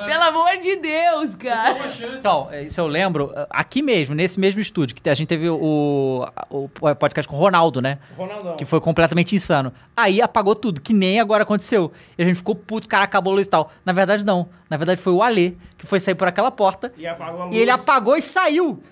Pelo amor de Deus, cara. Então, é, isso eu lembro, aqui mesmo, nesse mesmo estúdio, que a gente teve o, o podcast com o Ronaldo, né? Ronaldão. Que foi completamente insano. Aí apagou tudo, que nem agora aconteceu. E a gente ficou puto, cara, acabou a luz e tal. Na verdade, não. Na verdade, foi o Alê que foi sair por aquela porta. E apagou a luz. E ele apagou e saiu.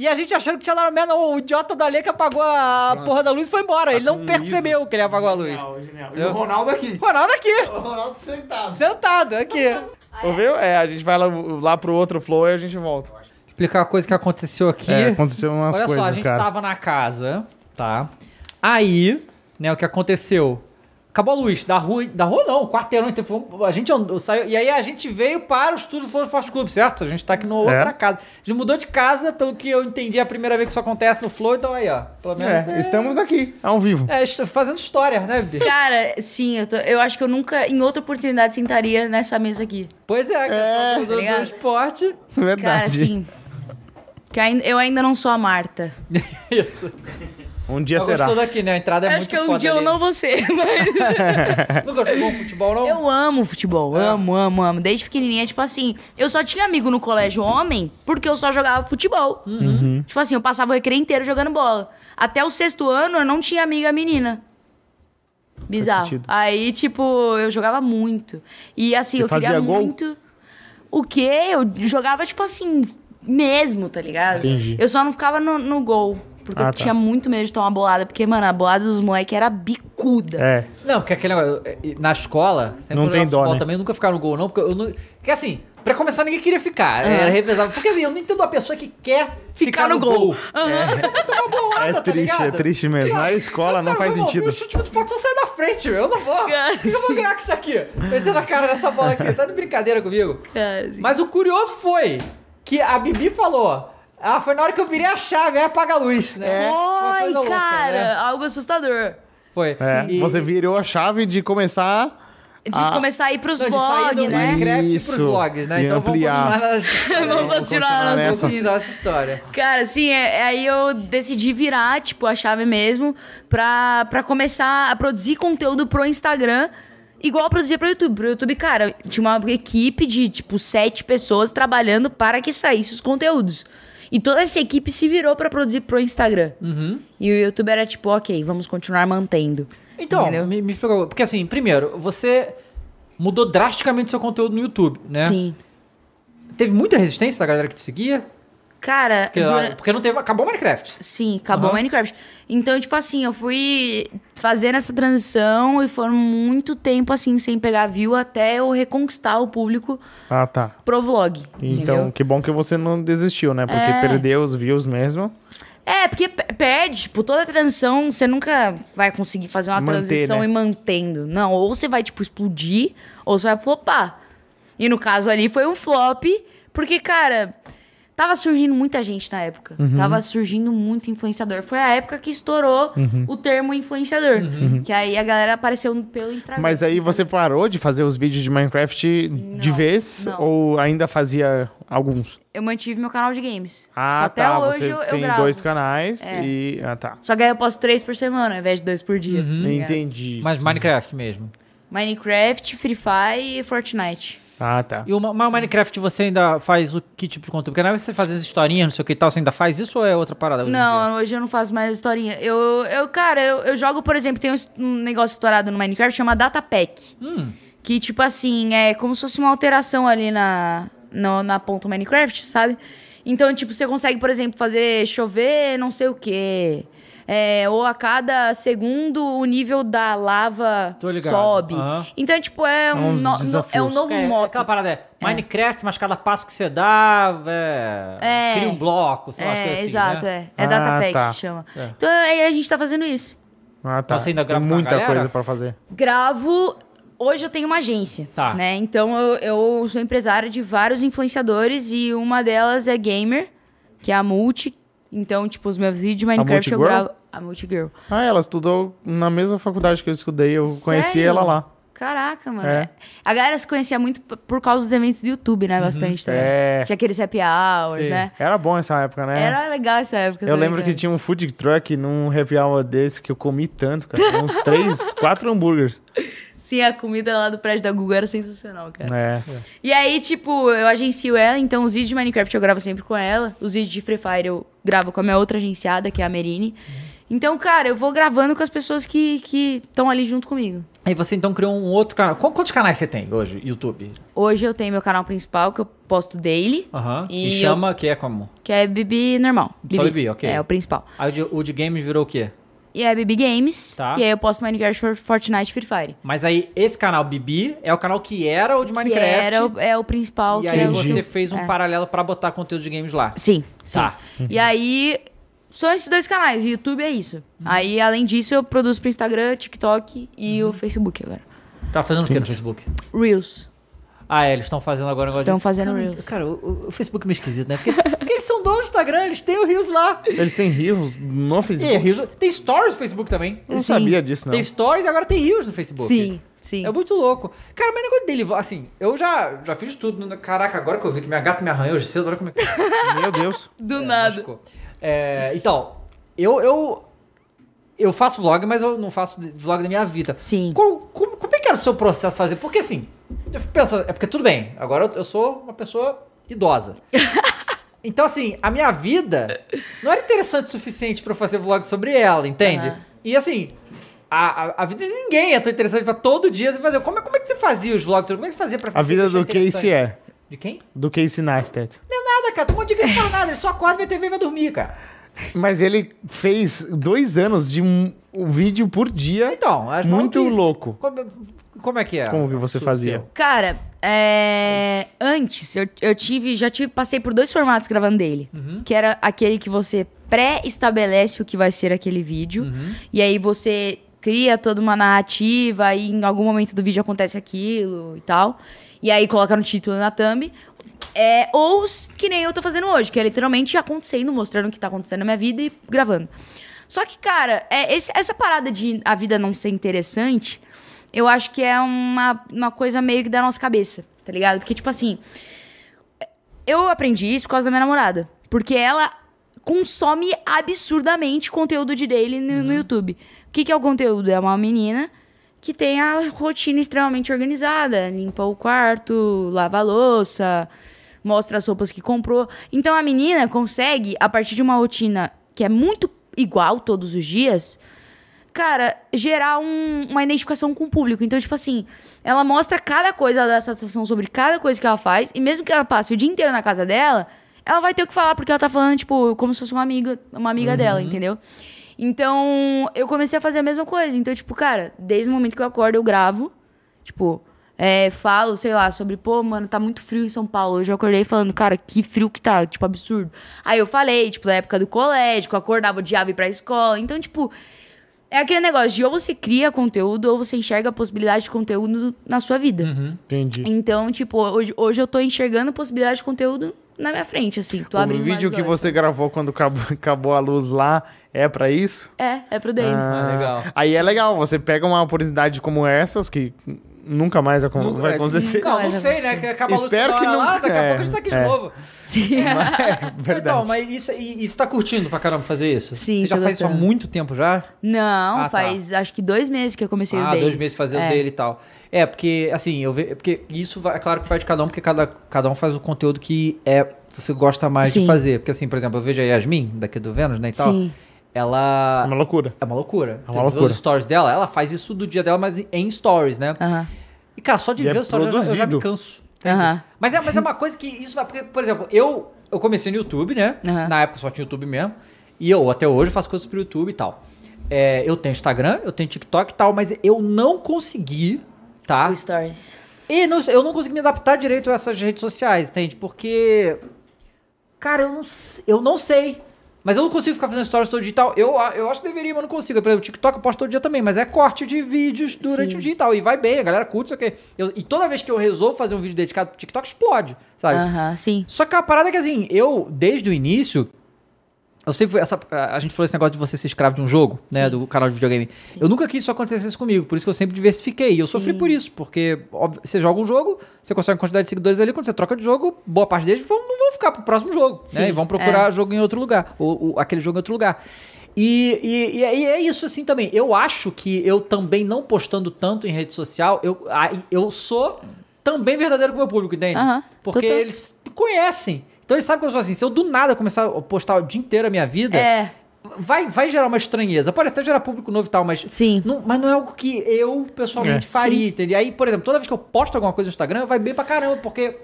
E a gente achando que tinha dado merda, não, o idiota do Alê que apagou a porra da luz e foi embora. Ele não percebeu que ele apagou a luz. Genial, genial. E o Ronaldo aqui. Ronaldo aqui, O Ronaldo sentado. sentado, aqui. Ouviu? É, a gente vai lá, lá pro outro flow e a gente volta. Explicar uma coisa que aconteceu aqui. É, aconteceu umas Olha coisas, só, a gente cara. tava na casa, tá? Aí, né, o que aconteceu? Acabou a luz da rua, da rua não, quarteirão, então a gente andou, saiu, e aí a gente veio para o estúdio do Flow Esporte Clube, certo? A gente tá aqui no outra É. casa. A gente mudou de casa, pelo que eu entendi, é a primeira vez que isso acontece no Flow, então aí, ó, pelo menos É, estamos aqui, ao vivo. é, fazendo história, né, Bibi? Cara, sim, eu, tô- eu acho que eu nunca, em outra oportunidade, sentaria nessa mesa aqui. Pois é, que é, do, do, do ligado? esporte. Verdade. Cara, sim. Que eu ainda não sou a Marta. Isso. Um dia Eu será. gostou daqui, né? A entrada é Eu muito acho que um foda dia eu ali. não vou ser, mas... Nunca jogou futebol, não? Eu amo futebol, amo, amo, amo. Desde pequenininha, tipo assim, eu só tinha amigo no colégio homem porque eu só jogava futebol. Uhum. Tipo assim, eu passava o recreio inteiro jogando bola. Até o sexto ano eu não tinha amiga menina. Bizarro. Aí, tipo, eu jogava muito. E assim, Você eu queria gol? muito. O quê? Eu jogava, tipo assim, mesmo, tá ligado? Entendi. Eu só não ficava no, no gol. Porque Ah, eu tá. tinha muito medo de tomar bolada. Porque, mano, a bolada dos moleques era bicuda. É. Não, porque aquele negócio. eh, Na escola, sempre Não eu tem jogava dó, futebol né? também, eu nunca ficava no gol, não. Porque eu não. Porque assim, pra começar, ninguém queria ficar. Era revezado. Porque assim, eu não entendo uma pessoa que quer ficar, no, gol. É. Você quer tomar bolada, É tá triste, ligado? é triste mesmo. Na escola não Cara, faz meu sentido. O chute muito forte só sai da frente, meu. Eu não vou. Que eu vou ganhar com isso aqui? Metendo a cara nessa bola aqui. Tá de brincadeira comigo. Cara, Mas o curioso foi que a Bibi falou. Ah, foi na hora que eu virei a chave, aí apaga a luz, né? Uma Oi, coisa louca, cara, né? algo assustador. Foi. É, E- Você virou a chave de começar. De Ah. começar a ir pros vlogs, né? Minecraft pros Isso. vlogs, né? E então ampliar. vamos continuar nessa Vamos continuar nossa. Vamos continuar essa história. Cara, assim, é- é aí eu decidi virar, tipo, a chave mesmo pra, pra começar a produzir conteúdo pro Instagram, igual eu produzia pro YouTube. Pro YouTube, cara, tinha uma equipe de, tipo, sete pessoas trabalhando para que saísse os conteúdos. E toda essa equipe se virou pra produzir pro Instagram. Uhum. E o YouTube era tipo, ok, vamos continuar mantendo. Então, Entendeu? me, me. Porque assim, primeiro, você mudou drasticamente seu conteúdo no YouTube, né? Sim. Teve muita resistência da galera que te seguia? Cara, Porque, dura- porque não teve. Acabou o Minecraft. Sim, acabou o Minecraft. Então, tipo assim, eu fui fazendo essa transição e foram muito tempo assim, sem pegar view, até eu reconquistar o público Ah, tá. pro vlog. Então, entendeu? que bom que você não desistiu, né? Porque É. perdeu os views mesmo. É, porque pe- perde, tipo, toda transição, você nunca vai conseguir fazer uma Manter, transição né? e mantendo. Não, ou você vai, tipo, explodir, ou você vai flopar. E no caso ali foi um flop, porque, cara, tava surgindo muita gente na época. Uhum. Tava surgindo muito influenciador. Foi a época que estourou Uhum. o termo influenciador. Que aí a galera apareceu pelo Instagram. Mas aí você parou de fazer os vídeos de Minecraft de Não, vez? não. Ou ainda fazia alguns? Eu mantive meu canal de games. Ah, Até tá. hoje você eu, eu tem gravo. dois canais É. e. Ah, tá. Só que aí eu posto três por semana, ao invés de dois por dia. tá ligado? Entendi. Mas Minecraft mesmo. Minecraft, Free Fire e Fortnite. Ah, tá. E o Minecraft você ainda faz o que tipo de conteúdo? Porque na vez que você faz as historinhas, não sei o que e tal, você ainda faz isso ou é outra parada? hoje? Não, hoje eu não faço mais historinha. Eu, eu cara, eu, eu jogo, por exemplo, tem um, um negócio estourado no Minecraft chama Data Pack. Hum. Que, tipo assim, é como se fosse uma alteração ali na, no- na ponta Minecraft, sabe? Então, tipo, você consegue, por exemplo, fazer chover não sei o quê. É, ou a cada segundo o nível da lava sobe. Aham. Então, tipo, é um, uns no- no- é um novo É, modo. aquela parada é Minecraft, mas cada passo que você dá, é, É. cria um bloco, sei lá, as É, coisas assim, exato, né? é. É Data Ah, Pack tá. que chama. É. Então, aí a gente tá fazendo isso. Ah, tá. Você ainda Tem grava a muita coisa pra fazer. gravo. Hoje eu tenho uma agência, Tá. né? Então eu, eu sou empresária de vários influenciadores e uma delas é gamer, que é a Multi. Então, tipo, os meus vídeos de Minecraft eu gravo. A Multigirl. Ah, ela estudou na mesma faculdade que eu estudei. Eu conheci Sério? ela lá. Caraca, mano. É. A galera se conhecia muito por causa dos eventos do YouTube, né? Bastante também. É. Tinha aqueles happy hours, Sim. né? Era bom essa época, né? Era legal essa época. Eu também, lembro que cara. tinha um food truck num happy hour desse que eu comi tanto, cara. Uns três, quatro hambúrgueres. Sim, a comida lá do prédio da Google era sensacional, cara. É. E aí, tipo, eu agencio ela, então os vídeos de Minecraft eu gravo sempre com ela. Os vídeos de Free Fire eu gravo com a minha outra agenciada, que é a Merine. Então, cara, eu vou gravando com as pessoas que estão ali junto comigo. Aí você então criou um outro canal. Qu- Quantos canais você tem hoje, YouTube? Hoje eu tenho meu canal principal, que eu posto daily, Aham. E, E chama, que é como? que é Bibi normal. Só Bibi, ok. É, o principal. Aí o de, o de games virou o quê? E é Bibi Games. Tá. E aí eu posto Minecraft, For- Fortnite, Free Fire. Mas aí esse canal Bibi é o canal que era o de Que Minecraft. era o, é o principal. E que aí é você fez um é. paralelo pra botar conteúdo de games lá. Sim, sim. Tá. E aí, são esses dois canais. YouTube é isso. Aí, além disso, eu produzo pro Instagram, TikTok e o Facebook agora. Tá fazendo o que no Facebook? Reels. Ah, é, eles estão fazendo agora um negócio Estão de... fazendo cara, Reels. Cara, o, o Facebook é meio esquisito, né? Porque, porque eles são donos do Instagram, eles têm o Reels lá. Eles têm rios no E Facebook. Reels, tem Stories no Facebook também. Eu não Sim. sabia disso, não. Tem Stories e agora tem Reels no Facebook. Sim, sim. É muito louco. Cara, mas o negócio dele, assim, eu já, já fiz tudo. Caraca, agora que eu vi que minha gata me arranhou hoje cedo, olha como é que... Meu Deus. Do É, nada. machucou. É, então, eu, eu, eu faço vlog, mas eu não faço vlog da minha vida. Sim. Qual- como, como é que era o seu processo de fazer? Porque assim, eu fico pensando, é porque tudo bem, agora eu, eu sou uma pessoa idosa. Então, assim, a minha vida não era interessante o suficiente pra eu fazer vlog sobre ela, entende? Aham. E assim, a, a, a vida de ninguém é tão interessante pra todo dia você fazer. Como, é- como é que você fazia os vlogs? Como é que você fazia pra A vida do Casey é. De quem? Do Casey Neistat. Não nada, cara. Tem um monte de não faz nada. Ele só acorda, vê TV e vai dormir, cara. Mas ele fez dois anos de um, um vídeo por dia. Então, as Muito louco. Como, como é que é? Como que você fazia? seu? Cara, é... antes eu, eu tive, já tive, passei por dois formatos gravando dele. Uhum. Que era aquele que você pré-estabelece o que vai ser aquele vídeo. Uhum. E aí você cria toda uma narrativa e em algum momento do vídeo acontece aquilo e tal. E aí coloca no título na thumb. É, ou que nem eu tô fazendo hoje, que é literalmente acontecendo, mostrando o que tá acontecendo na minha vida e gravando. Só que, cara, é, esse- essa parada de a vida não ser interessante, eu acho que é uma, uma coisa meio que da nossa cabeça, tá ligado? Porque, tipo assim, eu aprendi isso por causa da minha namorada. Porque ela consome absurdamente conteúdo de daily no, no YouTube. O que, que é o conteúdo? É uma menina que tem a rotina extremamente organizada. Limpa o quarto, lava a louça, mostra as roupas que comprou. Então a menina consegue, a partir de uma rotina que é muito igual todos os dias, cara, gerar um- uma identificação com o público. Então, tipo assim, ela mostra cada coisa, ela dá satisfação sobre cada coisa que ela faz, e mesmo que ela passe o dia inteiro na casa dela, ela vai ter o que falar, porque ela tá falando, tipo, como se fosse uma amiga, uma amiga dela, entendeu? Então, eu comecei a fazer a mesma coisa. Então, tipo, cara, desde o momento que eu acordo, eu gravo. Tipo, é, falo, sei lá, sobre, pô, mano, tá muito frio em São Paulo. Hoje eu acordei falando, cara, que frio que tá, tipo, absurdo. Aí eu falei, tipo, da época do colégio, que eu acordava, odiava ir pra escola. Então, tipo, é aquele negócio de ou você cria conteúdo ou você enxerga a possibilidade de conteúdo na sua vida. Entendi. Então, tipo, hoje, hoje eu tô enxergando possibilidade de conteúdo na minha frente, assim. Tô O abrindo vídeo que você gravou quando acabou, acabou a luz lá é pra isso? É, é pro daily. Ah, legal. Aí é legal, você pega uma oportunidade como essas, que nunca mais acon- Nunca- vai acontecer. nunca Não, mais não sei, né? Que acaba Espero que não- lá, daqui a é, pouco a gente tá aqui de é. novo. Sim. É, verdade. Então, mas isso, e, e você tá curtindo pra caramba fazer isso? Sim, Você já faz isso há muito tempo já? Não, Ah, tá. faz acho que dois meses que eu comecei ah, deles. dois meses fazer o É. dele e tal. É, porque, assim, eu vejo. Porque isso vai, é claro que vai de cada um, porque cada, cada um faz o conteúdo que é você gosta mais de Sim. fazer. Porque, assim, por exemplo, eu vejo a Yasmin, daqui do Vênus, né, e tal. Sim. Ela. É uma loucura. É uma loucura. É uma loucura. os stories dela, ela faz isso do dia dela, mas em stories, né? Aham. E, cara, só de E é ver os stories eu já, eu já me canso. Aham. Mas, é, mas é uma coisa que isso vai. Porque, por exemplo, eu, eu comecei no YouTube, né? Aham. Na época só tinha YouTube mesmo. E eu, até hoje, faço coisas pro YouTube e tal. É, eu tenho Instagram, eu tenho TikTok e tal, mas eu não consegui, tá? O Stories. E não- eu não consegui me adaptar direito a essas redes sociais, entende? Porque. Cara, eu não, eu não sei. Mas eu não consigo ficar fazendo stories todo dia e tal. Eu, eu acho que deveria, mas não consigo. Por exemplo, o TikTok eu posto todo dia também, mas é corte de vídeos durante Sim. o dia e tal. E vai bem, a galera curte, isso aqui. Eu, e toda vez que eu resolvo fazer um vídeo dedicado pro TikTok, explode, sabe? Aham, sim. Só que a parada é que assim, eu, desde o início, eu sempre essa. A gente falou esse negócio de você ser escravo de um jogo, né? Do canal de videogame. Eu nunca quis isso acontecesse comigo, por isso que eu sempre diversifiquei. E eu sofri por isso, porque óbvio, você joga um jogo, você consegue uma quantidade de seguidores ali, quando você troca de jogo, boa parte deles vão, não vão ficar pro próximo jogo, Sim, né? E vão procurar jogo em outro lugar, ou, ou aquele jogo em outro lugar. E, e, e é- é isso assim também. Eu acho que eu também não postando tanto em rede social, eu, eu sou também verdadeiro com o meu público, entende? Aham, Porque total. eles conhecem. Então eles sabem que eu sou assim. Se eu do nada começar a postar o dia inteiro a minha vida, É, vai, vai gerar uma estranheza. Pode até gerar público novo e tal, mas. sim. Não, mas não é algo que eu pessoalmente É. faria, entendeu? Aí, por exemplo, toda vez que eu posto alguma coisa no Instagram, vai bem pra caramba, porque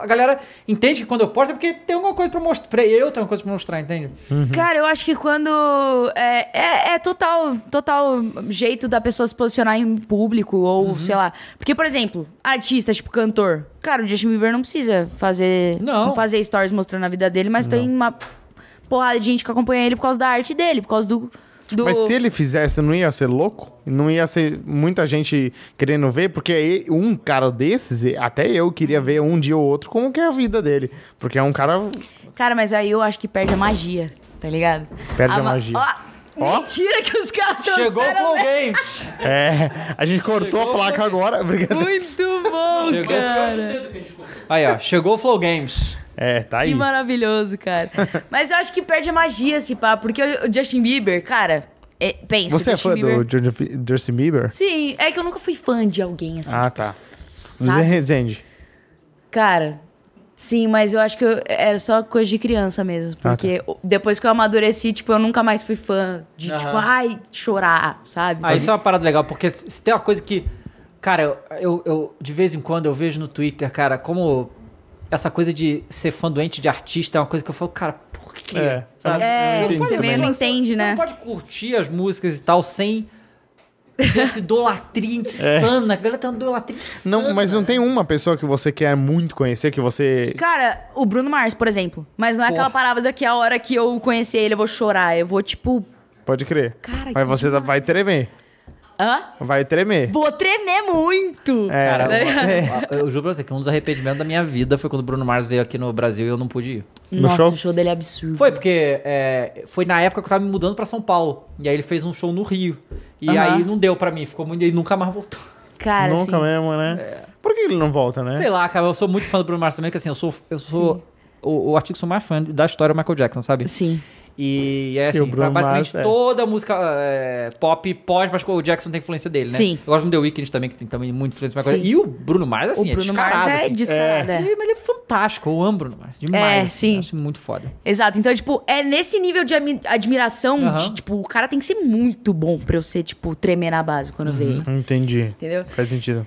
a galera entende que quando eu posto é porque tem alguma coisa pra mostrar. Pra eu ter alguma coisa pra mostrar, entende? Cara, eu acho que quando. É, é, é total, total jeito da pessoa se posicionar em público, ou Uhum. sei lá. Porque, por exemplo, artista, tipo cantor. Cara, o Justin Bieber não precisa fazer. Não. fazer stories mostrando a vida dele, mas tem uma porrada de gente que acompanha ele por causa da arte dele, por causa do. Do... Mas se ele fizesse, não ia ser louco? Não ia ser muita gente querendo ver? Porque aí, um cara desses, até eu queria ver um dia ou outro como que é a vida dele. Porque é um cara... Cara, mas aí eu acho que perde a magia, tá ligado? Perde a ma- magia. Ó. Mentira que os caras Chegou o trouxeram, Flow. Games! É, a gente cortou Chegou a placa pra- agora. Brincadeira. Muito bom, Chegou cara. Aí, ó, chegou o Flow Games. É, tá aí. Que maravilhoso, cara. Mas eu acho que perde a magia, se pá, porque o Justin Bieber, cara, é, pensa. Você o é fã Bieber... do Justin- Bieber? Sim, é que eu nunca fui fã de alguém assim. Ah, tipo, tá. Zé Rezende. Cara, sim, mas eu acho que eu- era só coisa de criança mesmo. Ah, Porque depois que eu amadureci, tipo, eu nunca mais fui fã de, Aham. tipo, ai, chorar, sabe? Ah, isso é uma parada legal, porque se tem uma coisa que. Cara, eu, eu, eu- de vez em quando eu vejo no Twitter, cara, como essa coisa de ser fã doente de artista é uma coisa que eu falo, cara, por quê? É? É, entendi você não entende, você né? não pode curtir as músicas e tal sem essa idolatria insana. A galera tem uma idolatria insana. Não, mas não tem uma pessoa que você quer muito conhecer, que você... Cara, o Bruno Mars, por exemplo. Mas não é aquela Porra. parada que a hora que eu conhecer ele eu vou chorar. Eu vou, tipo. Pode crer. Cara, Mas que você demais. vai tremer. Hã? Vai tremer. Vou tremer muito! É. Cara, Né? eu, eu juro pra você que um dos arrependimentos da minha vida foi quando o Bruno Mars veio aqui no Brasil e eu não pude ir. Nossa, show? o show dele é absurdo. Foi, porque é, foi na época que eu tava me mudando pra São Paulo. E aí ele fez um show no Rio. E Aham. aí não deu pra mim, ficou muito. E nunca mais voltou. Cara, Nunca assim, mesmo, né? Por que ele não volta, né? Sei lá, cara, eu sou muito fã do Bruno Mars também, que assim, eu sou. Eu sou o, o artigo que sou mais fã da história do Michael Jackson, sabe? Sim. E é E assim, o Bruno basicamente Mars, é. toda a música é, pop pós, mas o Jackson tem influência dele, né? Sim. Eu gosto do The Weeknd também, que tem também muita influência. Jackson. E o Bruno Mars, assim, o Bruno é descarado. Mars é assim. descarado, é. Ele, ele é fantástico, eu amo Bruno Mars. Demais. É, assim, sim. Acho muito foda. Exato. Então, tipo, é nesse nível de admi- admiração, de, tipo, o cara tem que ser muito bom pra eu ser, tipo, tremer na base quando ver ele. Entendi. Entendeu? Faz sentido.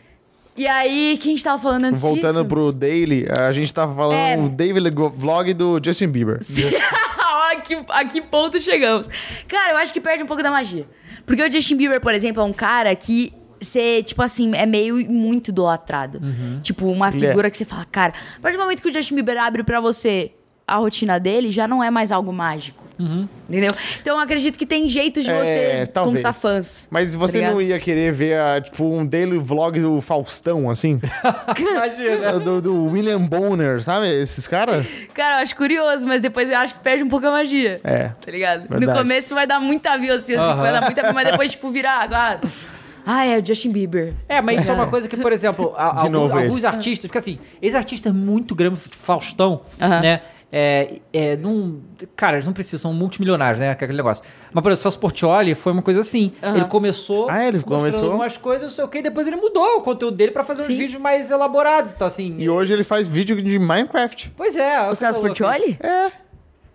E aí, quem a gente tava falando antes Voltando disso? pro Daily, a gente tava falando É. o Daily Vlog do Justin Bieber. a, que, a que ponto chegamos? Cara, eu acho que perde um pouco da magia. Porque o Justin Bieber, por exemplo, é um cara que você, tipo assim, é meio muito idolatrado. Tipo, uma é. figura que você fala, cara, a partir do momento que o Justin Bieber abre pra você a rotina dele, já não é mais algo mágico. Entendeu? Então eu acredito que tem jeitos de você É, talvez. conquistar fãs. Mas você tá não ia querer ver, ah, tipo, um daily vlog do Faustão, assim? Imagina. do, do William Bonner, sabe? Esses caras? Cara, eu acho curioso, mas depois eu acho que perde um pouco a magia. É. Tá ligado? Verdade. No começo vai dar muita view, assim, assim Aham. vai dar muita view, mas depois, tipo, virar agora. Ah, é o Justin Bieber. É, mas isso é uma coisa que, por exemplo, a- alguns, alguns artistas, porque assim, esses artistas muito grandes, tipo Faustão, né? É, é, não, cara, eles não precisam, são multimilionários, né? Aquele negócio. Mas, por exemplo, o Celso Portioli foi uma coisa assim. Aham. Ele começou. Ah, ele mostrando começou? algumas coisas, não sei o quê, e depois ele mudou o conteúdo dele pra fazer uns Sim. vídeos mais elaborados. Então, assim. E hoje ele faz vídeo de Minecraft. Pois é. O Celso que- Portioli? É.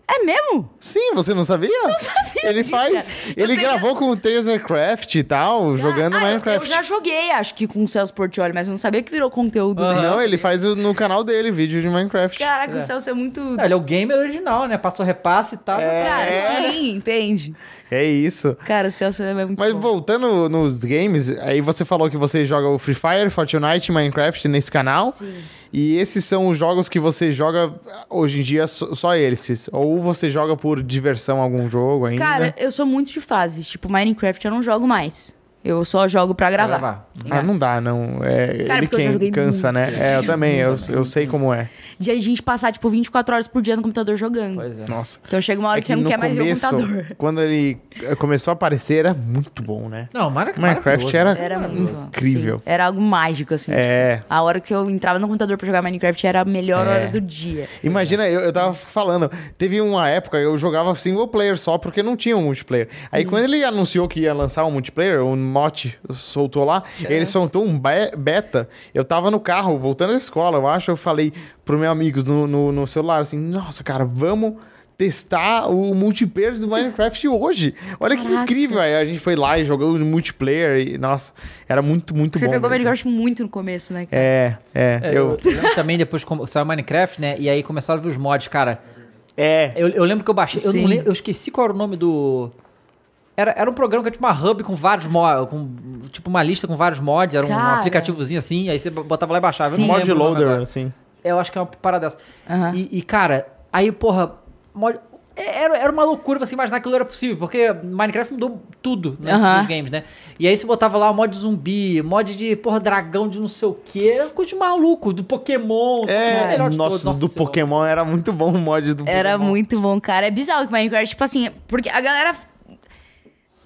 É mesmo? Sim, você não sabia? Não sabia. Ele disso, faz. cara. Eu Ele peguei- gravou com o Tasercraft e tal, jogando Ah, eu- Minecraft. Eu já joguei, acho que com o Celso Portioli, mas eu não sabia que virou conteúdo. Aham. né? Não, ele faz no canal dele vídeo de Minecraft. Caraca, É. o Celso é muito. Não, ele é o gamer original, né? Passou repasse e tal. É. Cara, sim, entende? É isso. Cara, o Celso é muito Mas bom. voltando nos games, aí você falou que você joga o Free Fire, Fortnite, Minecraft nesse canal. Sim. E esses são os jogos que você joga hoje em dia só só esses. Ou você joga por diversão algum jogo ainda. Cara, eu sou muito de fases. Tipo, Minecraft eu não jogo mais. Eu só jogo pra gravar. gravar. Ah, não dá, não. É, Cara, ele porque eu já quem cansa, muito. né? É, eu também, eu, eu sei como é. De a gente passar, tipo, 24 horas por dia no computador jogando. Pois é. Nossa. Então chega uma hora É que, você não quer mais ver o começo, computador. Quando ele eh, começou a aparecer, era muito bom, né? Não, Minecraft, Minecraft era, Era muito bom. incrível. Sim. Era algo mágico, assim. É. A hora que eu entrava no computador pra jogar Minecraft era a melhor É. hora do dia. Imagina, eu, eu tava falando, teve uma época eu jogava single player só porque não tinha um multiplayer. Aí quando ele anunciou que ia lançar um multiplayer, o Mote soltou lá, ele soltou um be- beta. Eu tava no carro, voltando da escola, eu acho, eu falei pro meu amigos no, no, no celular assim: nossa, cara, vamos. Testar o multiplayer do Minecraft hoje. Olha que Caraca. incrível. Aí a gente foi lá e jogou o multiplayer e, nossa, era muito, muito Você bom. pegou mesmo. Minecraft muito no começo, né, cara? É, é. É, eu, eu, também depois que saiu Minecraft, né? E aí começaram a ver os mods, cara. é. Eu, eu lembro que eu baixei. Eu, lembro, eu esqueci qual era o nome do. Era, era um programa que era tipo uma hub com vários mods. Com, tipo uma lista com vários mods. Era um, Cara. aplicativozinho assim. Aí você botava lá e baixava. Eu Sim. não Mod lembro o nome loader, agora. assim. Eu acho que é uma parada dessa. Aham. E, e, cara, aí, porra. Mod... Era, era uma loucura você imaginar que aquilo era possível, porque Minecraft mudou tudo né, Aham. dos games, né? E aí você botava lá mod zumbi, mod de, porra, dragão de não sei o quê, era coisa de maluco, do Pokémon. tudo É, melhor de nossa, todos. do Senhora. Pokémon era muito bom o mod do Era Pokémon. muito bom, cara. É bizarro que Minecraft, tipo assim, porque a galera.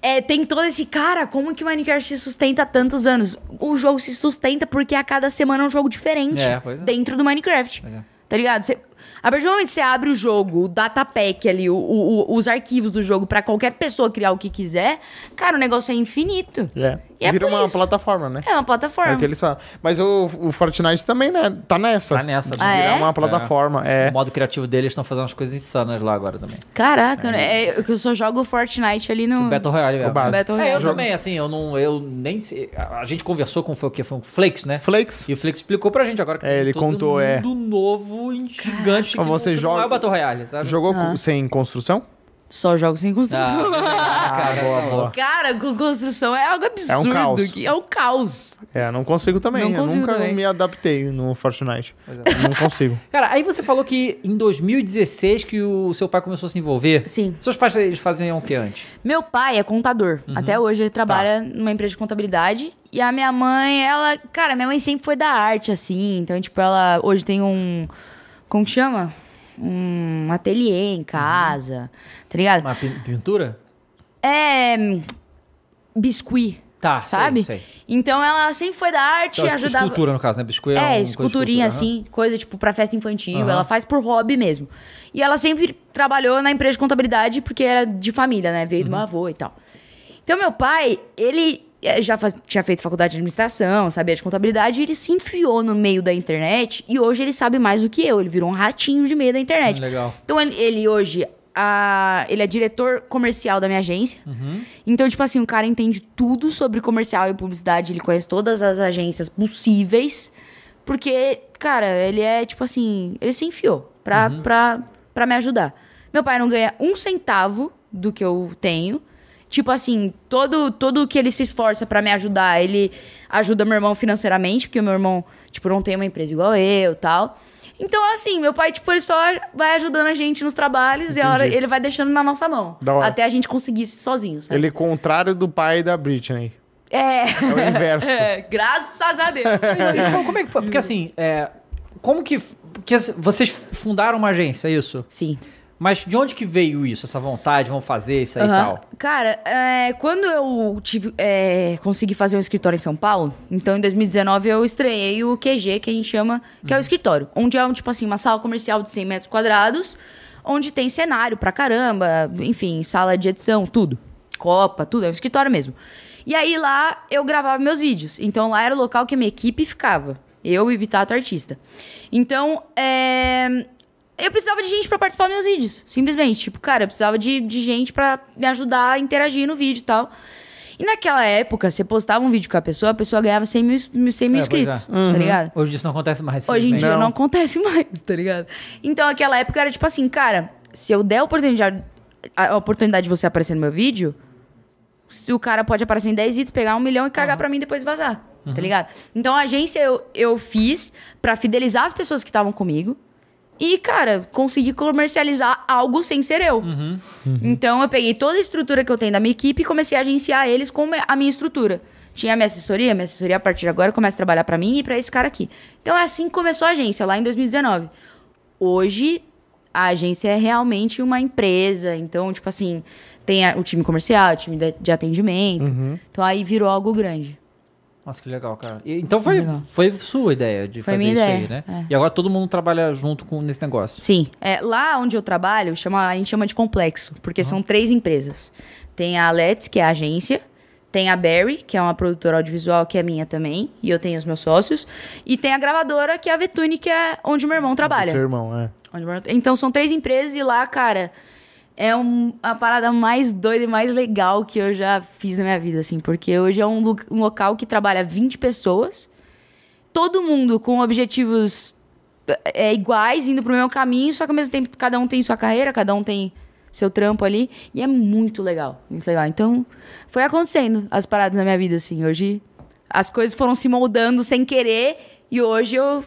É, tem todo esse. Cara, como que o Minecraft se sustenta há tantos anos? O jogo se sustenta porque a cada semana é um jogo diferente. É, é. Dentro do Minecraft. Pois é. Tá ligado? Você, a partir do momento que você abre o jogo, o datapack ali, o, o- os arquivos do jogo pra qualquer pessoa criar o que quiser, cara, o negócio é infinito. É. E é Vira por uma isso. plataforma, né? É uma É plataforma. o que eles falam. Mas o, o Fortnite também, né? Tá nessa. Tá nessa. Ah, né? é? Virar uma plataforma. É. O modo criativo deles estão fazendo umas coisas insanas lá agora também. Caraca, né? É, eu só jogo Fortnite ali no. O Battle Royale mesmo. O básico. Battle É, eu Royale. Jogo- também, assim, eu não. Eu nem sei. A gente conversou com foi o quê? Foi o Flakes, né? Flakes. E o Flakes explicou pra gente agora que É, ele todo contou, um é. mundo novo e gigante que, Você não, que joga- não é o Battle Royale, sabe? Jogou Ah. sem construção? Só jogo sem construção. Ah, cara, boa, boa. Cara, com construção é algo absurdo. caos. que é um caos. É, não consigo também. Não eu consigo nunca também. me adaptei no Fortnite. é. Não consigo. Cara, aí você falou que em 2016 que o seu pai começou a se envolver. Sim. Seus pais eles faziam o que antes? Meu pai é contador. Uhum. Até hoje ele Tá. trabalha numa empresa de contabilidade. E a minha mãe, ela. Cara, minha mãe sempre foi da arte, assim. Então, tipo, ela hoje tem um. Como que chama? Um ateliê em casa. Tá ligado? Uma pin- pintura? É. hum, Biscuit. Tá, sei, Sabe? sei. Então ela sempre foi da arte Então, e ajudava. Escultura, no caso, né? Biscoito é, É, esculturinha assim, coisa tipo pra festa infantil. Aham. Ela faz por hobby mesmo. E ela sempre trabalhou na empresa de contabilidade porque era de família, né? Veio do Uhum. meu avô e tal. Então, meu pai, ele eh, já faz- tinha feito faculdade de administração, sabia de contabilidade, e ele se enfiou no meio da internet e hoje ele sabe mais do que eu. Ele virou um ratinho de meio da internet. Hum, legal. Então, ele, ele hoje. A- ele é diretor comercial da minha agência. Uhum. Então, tipo assim, o cara entende tudo sobre comercial e publicidade. Ele conhece todas as agências possíveis. Porque, cara, ele é, tipo assim, ele se enfiou pra, Uhum. pra, pra me ajudar. Meu pai não ganha um centavo do que eu tenho. Tipo assim, todo, todo que ele se esforça pra me ajudar, ele ajuda meu irmão financeiramente, porque o meu irmão, tipo, não tem uma empresa igual eu tal. Então, assim, meu pai, tipo, ele só vai ajudando a gente nos trabalhos e a hora Entendi. ele vai deixando na nossa mão. Da hora. Até a gente conseguir sozinho, sabe? Ele é contrário do pai da Britney. É. É o inverso. É, graças a Deus. E como, é que foi? Porque assim, é, como que, porque vocês fundaram uma agência, é isso? Sim. Mas de onde que veio isso, essa vontade, vamos fazer isso aí e Aham. tal? Cara, é, quando eu tive, é, consegui fazer um escritório em São Paulo, então em 2019 eu estreiei o QG, que a gente chama, que é o escritório. Onde é, um, tipo assim, uma sala comercial de 100 metros quadrados, onde tem cenário pra caramba, enfim, sala de edição, tudo. Copa, tudo, é um escritório mesmo. E aí lá eu gravava meus vídeos. Então lá era o local que a minha equipe ficava. Eu e Bitato Artista. Então, é, eu precisava de gente pra participar dos meus vídeos. Simplesmente. Tipo, cara, eu precisava de, de gente pra me ajudar a interagir no vídeo e tal. E naquela época, você postava um vídeo com a pessoa, a pessoa ganhava 100 mil, 100 mil É, inscritos. é. Tá ligado? Hoje isso não acontece mais. Hoje em dia não. Não. acontece mais, tá ligado? Então, aquela época era tipo assim, cara, se eu der a oportunidade, a oportunidade de você aparecer no meu vídeo, se o cara pode aparecer em 10 vídeos, pegar um milhão e cagar pra mim e depois vazar, tá ligado? Então, a agência eu, eu fiz pra fidelizar as pessoas que estavam comigo e, cara, conseguir comercializar algo sem ser eu. Então, eu peguei toda a estrutura que eu tenho da minha equipe e comecei a agenciar eles com a minha estrutura. Tinha a minha assessoria, minha assessoria a partir de agora começa a trabalhar pra mim e pra esse cara aqui. Então, é assim que começou a agência, lá em 2019. Hoje, a agência é realmente uma empresa. Então, tipo assim, tem a- o time comercial, o time de, de atendimento. Então, aí virou algo grande. Nossa, que legal, cara. E- então foi, Legal. foi sua ideia de Foi fazer isso ideia, aí, né? é. E agora todo mundo trabalha junto com, nesse negócio. Sim. É, lá onde eu trabalho, chama, a gente chama de complexo, porque são três empresas. Tem a Let's, que é a agência. Tem a Barry, que é uma produtora audiovisual, que é minha também. E eu tenho os meus sócios. E tem a gravadora, que é a Vetune, que é onde meu irmão trabalha. Seu irmão, é. Onde meu Então são três empresas e lá, cara, é um- a parada mais doida e mais legal que eu já fiz na minha vida, assim. Porque hoje é um, um local que trabalha 20 pessoas. Todo mundo com objetivos é, iguais, indo pro mesmo caminho, só que ao mesmo tempo cada um tem sua carreira, cada um tem seu trampo ali. E é muito legal, muito legal. Então, foi acontecendo as paradas na minha vida, assim. Hoje as coisas foram se moldando sem querer e hoje eu.